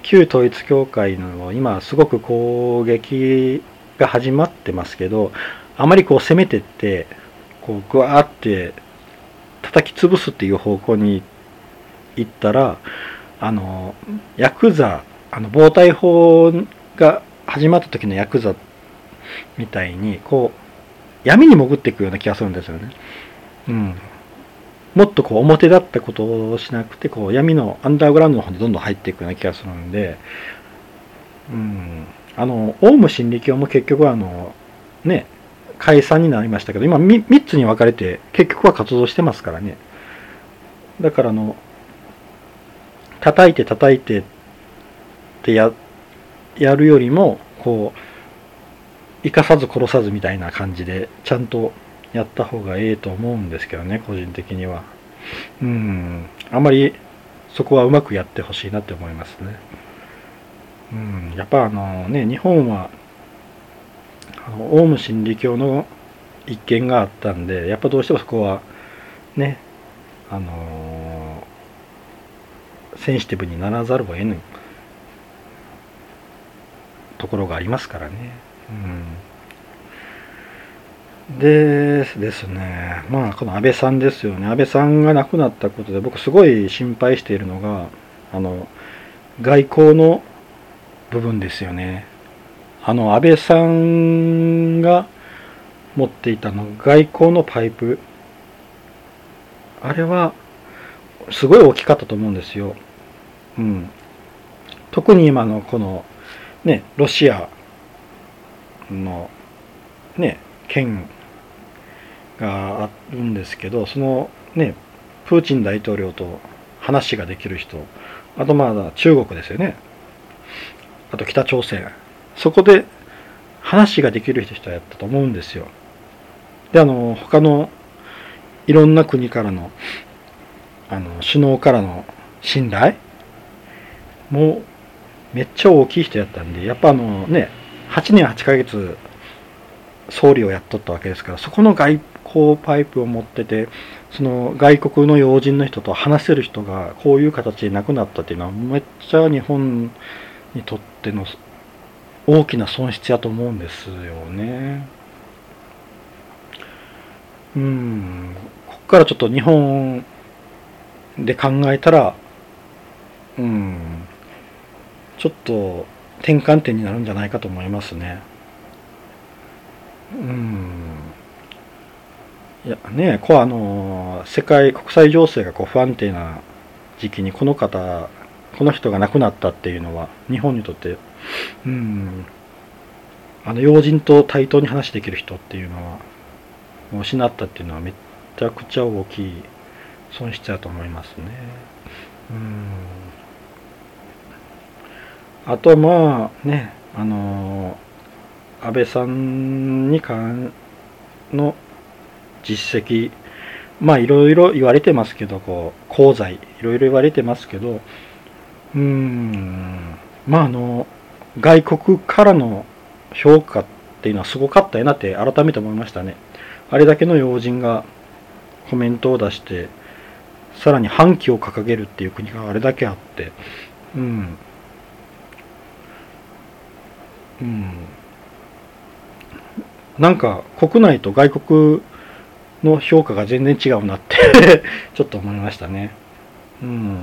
旧統一教会の今すごく攻撃が始まってますけど、あまりこう攻めてって、こうグワーって叩き潰すっていう方向に行ったら、あのヤクザあの暴対法が始まった時のヤクザみたいにこう闇に潜っていくような気がするんですよね。うん、もっとこう表だったことをしなくてこう闇のアンダーグラウンドの方にどんどん入っていくような気がするんで、うん、あのオウム真理教も結局あのね解散になりましたけど今 3, 3つに分かれて結局は活動してますからね。だからあの叩いて叩いてってややるよりもこう生かさず殺さずみたいな感じでちゃんとやった方がええと思うんですけどね個人的には。うん。あんまりそこはうまくやってほしいなって思いますね。うん。やっぱあのね日本はあのオウム真理教の一件があったんでやっぱどうしてもそこはねあのー、センシティブにならざるを得ぬところがありますからね。うん、でですねまあこの安倍さんですよね安倍さんが亡くなったことで僕すごい心配しているのがあの外交の部分ですよね。あの安倍さんが持っていたの外交のパイプあれはすごい大きかったと思うんですよ。うん、特に今のこのねロシアのね県があるんですけどそのねプーチン大統領と話ができる人あとまだ中国ですよね。あと北朝鮮。そこで話ができる人やったと思うんですよ。であの他のいろんな国からのあの首脳からの信頼もうめっちゃ大きい人やったんでやっぱあのね8年8ヶ月総理をやっとったわけですからそこの外交パイプを持っててその外国の要人の人と話せる人がこういう形で亡くなったっていうのはめっちゃ日本にとっての大きな損失やと思うんですよね。うん、ここからちょっと日本で考えたら、うん、ちょっと転換点になるんじゃないかと思いますね。うん。いやね、こうあの、世界、国際情勢がこう不安定な時期にこの方、この人が亡くなったっていうのは、日本にとって、うん、あの、要人と対等に話できる人っていうのは、もう失ったっていうのはめちゃくちゃ大きい損失だと思いますね。うん。あとまあね、あの安倍さんに関の実績、まあいろいろ言われてますけど、こう、功罪、いろいろ言われてますけど、うん、まああの、外国からの評価っていうのはすごかったよなって改めて思いましたね。あれだけの要人がコメントを出して、さらに反旗を掲げるっていう国があれだけあって、うん。うん。なんか国内と外国の評価が全然違うなって [LAUGHS] ちょっと思いましたね。うん。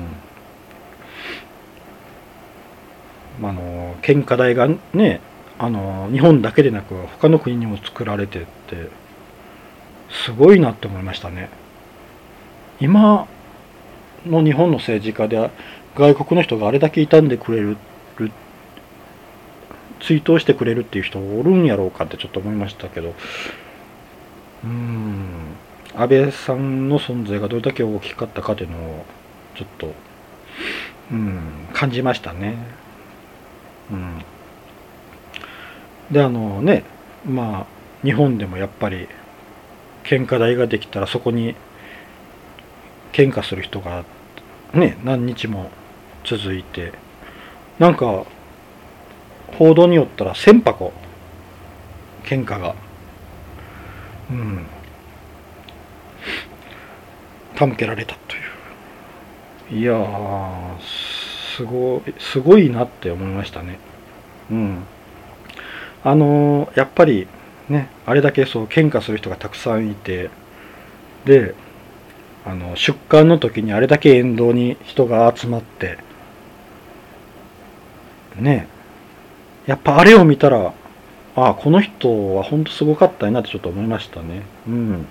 あの、献花台がね、あの、日本だけでなく他の国にも作られてって、すごいなって思いましたね。今の日本の政治家で外国の人があれだけ傷んでくれる追悼してくれるっていう人おるんやろうかってちょっと思いましたけど。うん。安倍さんの存在がどれだけ大きかったかっていうのをちょっとうん感じましたね。うん。であのねまあ日本でもやっぱり献花台ができたらそこに献花する人がね何日も続いてなんか報道によったら1000箱。献花が。うん。手向けられたという。いやーすごいすごいなって思いましたね。うん。あのー、やっぱりね、あれだけそう献花する人がたくさんいてであの出棺の時にあれだけ沿道に人が集まってねやっぱあれを見たらああこの人は本当すごかったなってちょっと思いましたね。うん。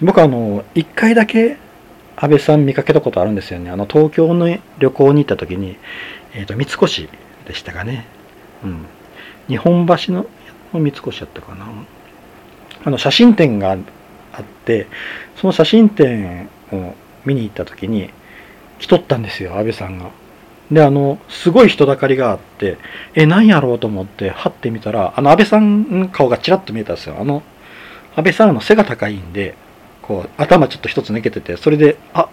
僕あの一回だけ安倍さん見かけたことあるんですよね。あの東京の旅行に行った時に、えーと、と三越でしたかね。うん。日本橋の三越やったかな。あの写真展があってその写真展を見に行った時に来とったんですよ安倍さんが。であのすごい人だかりがあってえ何やろうと思ってはってみたらあの安倍さんの顔がちらっと見えたんですよ。あの安倍さんの背が高いんでこう頭ちょっと一つ抜けててそれであ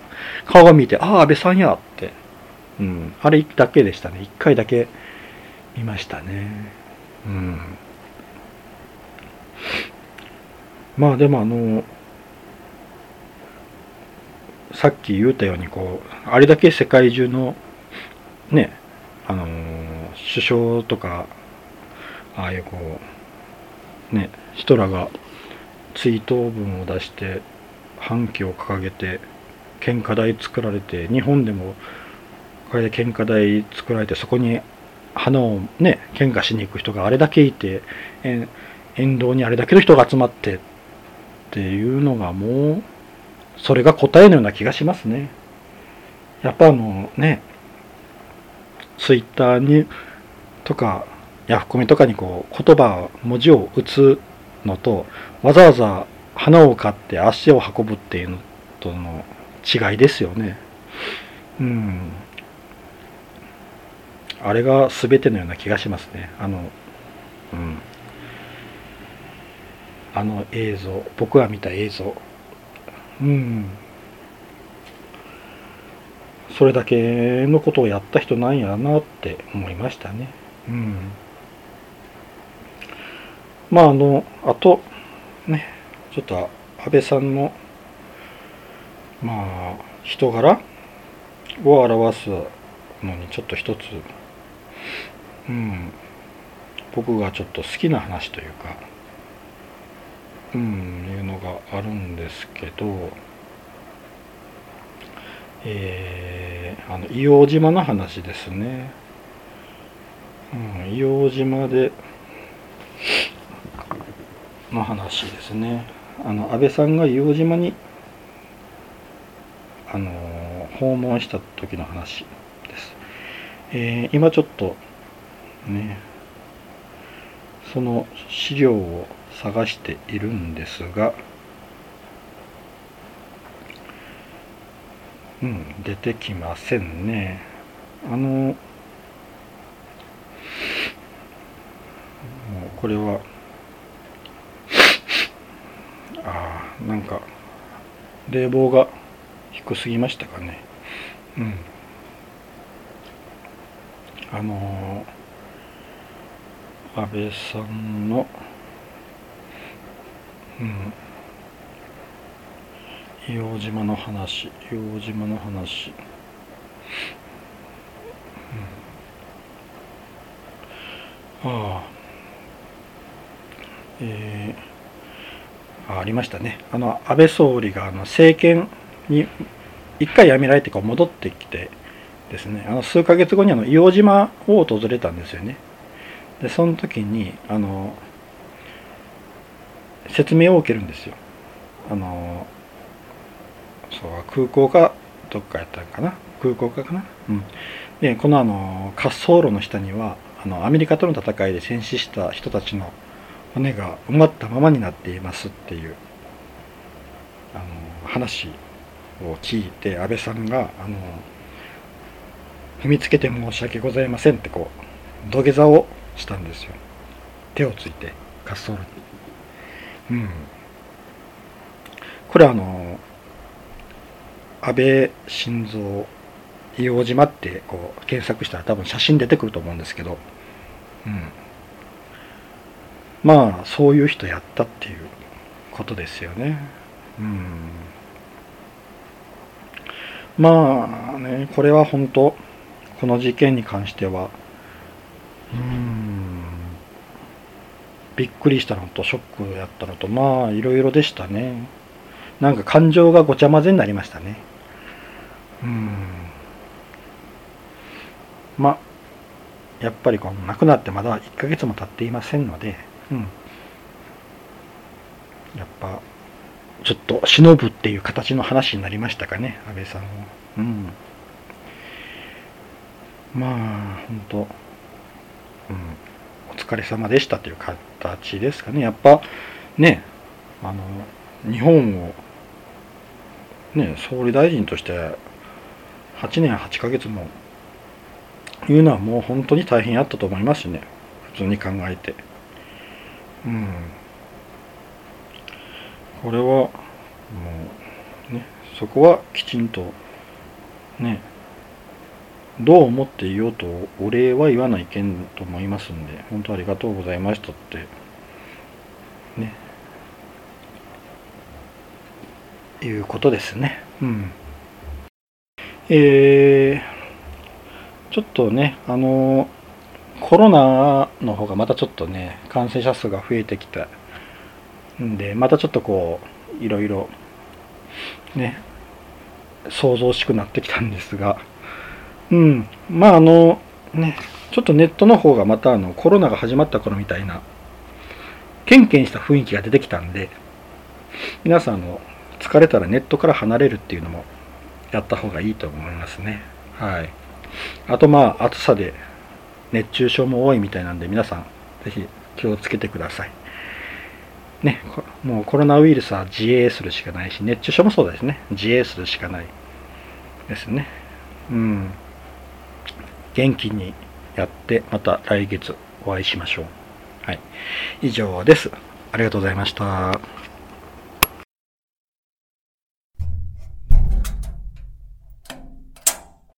顔が見えてああ安倍さんやって、うん、あれだけでしたね一回だけ見ましたね。うんまあでもあのさっき言ったようにこうあれだけ世界中のねあの首相とかああいうこうね人らが追悼文を出して反旗を掲げて献花台作られて日本でもこれで献花台作られてそこに花をね献花しに行く人があれだけいて沿道にあれだけの人が集まってっていうのがもうそれが答えのような気がしますね。やっぱあのねツイッターにとかヤフコメとかにこう言葉文字を打つのとわざわざ花を買って足を運ぶっていうのとの違いですよね。うん。あれが全てのような気がしますね。あの、うん。あの映像、僕が見た映像。うん。それだけのことをやった人なんやなって思いましたね。うん。まああの、あと、ね、ちょっと安倍さんの、まあ、人柄を表すのにちょっと一つ、うん、僕がちょっと好きな話というか、うん、いうのがあるんですけど、えー、あの硫黄島の話ですね。うん、硫黄島での話ですね。あの安倍さんが硫黄島にあの訪問した時の話です。えー、今ちょっとねその資料を探しているんですが、うん、出てきませんね。あの、もうこれは、ああ、なんか、冷房が低すぎましたかね。うん。あの安倍さんのうん硫黄島の話硫黄島の話。うん、ああ。えー、あありましたね。あの安倍総理があの政権に一回辞められてか戻ってきてですね。あの数ヶ月後にあの硫黄島を訪れたんですよね。でその時にあの説明を受けるんですよ。あのそう空港かどっかやったかな？空港かかな？うん。でこのあの滑走路の下にはあのアメリカとの戦いで戦死した人たちの骨が埋まったままになっていますっていうあの話を聞いて安倍さんがあの踏みつけて申し訳ございませんってこう土下座をしたんですよ。手をついて滑走路に。うん。これあの安倍晋三硫黄島ってこう検索したら多分写真出てくると思うんですけど、うん、まあそういう人やったっていうことですよね。うん、まあねこれは本当この事件に関してはうん。びっくりしたのとショックやったのとまあいろいろでしたね。なんか感情がごちゃ混ぜになりましたね。うん。まあやっぱりこの亡くなってまだ1ヶ月も経っていませんので、うん、やっぱちょっと忍ぶっていう形の話になりましたかね安倍さんは。うん。まあ本当うんお疲れ様でしたという形ですかね。やっぱねあの日本をね総理大臣として8年8ヶ月もいうのはもう本当に大変やったと思いますしね。普通に考えて。うん。これはもうねそこはきちんとねどう思っていようとお礼は言わないけんと思いますんで本当ありがとうございましたって。ね。いうことですね。うん。えー、ちょっとね、あのコロナの方がまたちょっとね、感染者数が増えてきたんで、またちょっとこう、いろいろ、ね、想像しくなってきたんですが、うん、まああの、ね、ちょっとネットの方がまたあのコロナが始まった頃みたいな、ケンケンした雰囲気が出てきたんで、皆さんあの、疲れたらネットから離れるっていうのもやった方がいいと思いますね。はい。あとまあ暑さで熱中症も多いみたいなんで皆さんぜひ気をつけてください。ね、もうコロナウイルスは自衛するしかないし、熱中症もそうですね。自衛するしかないですね。うん。元気にやってまた来月お会いしましょう。はい。以上です。ありがとうございました。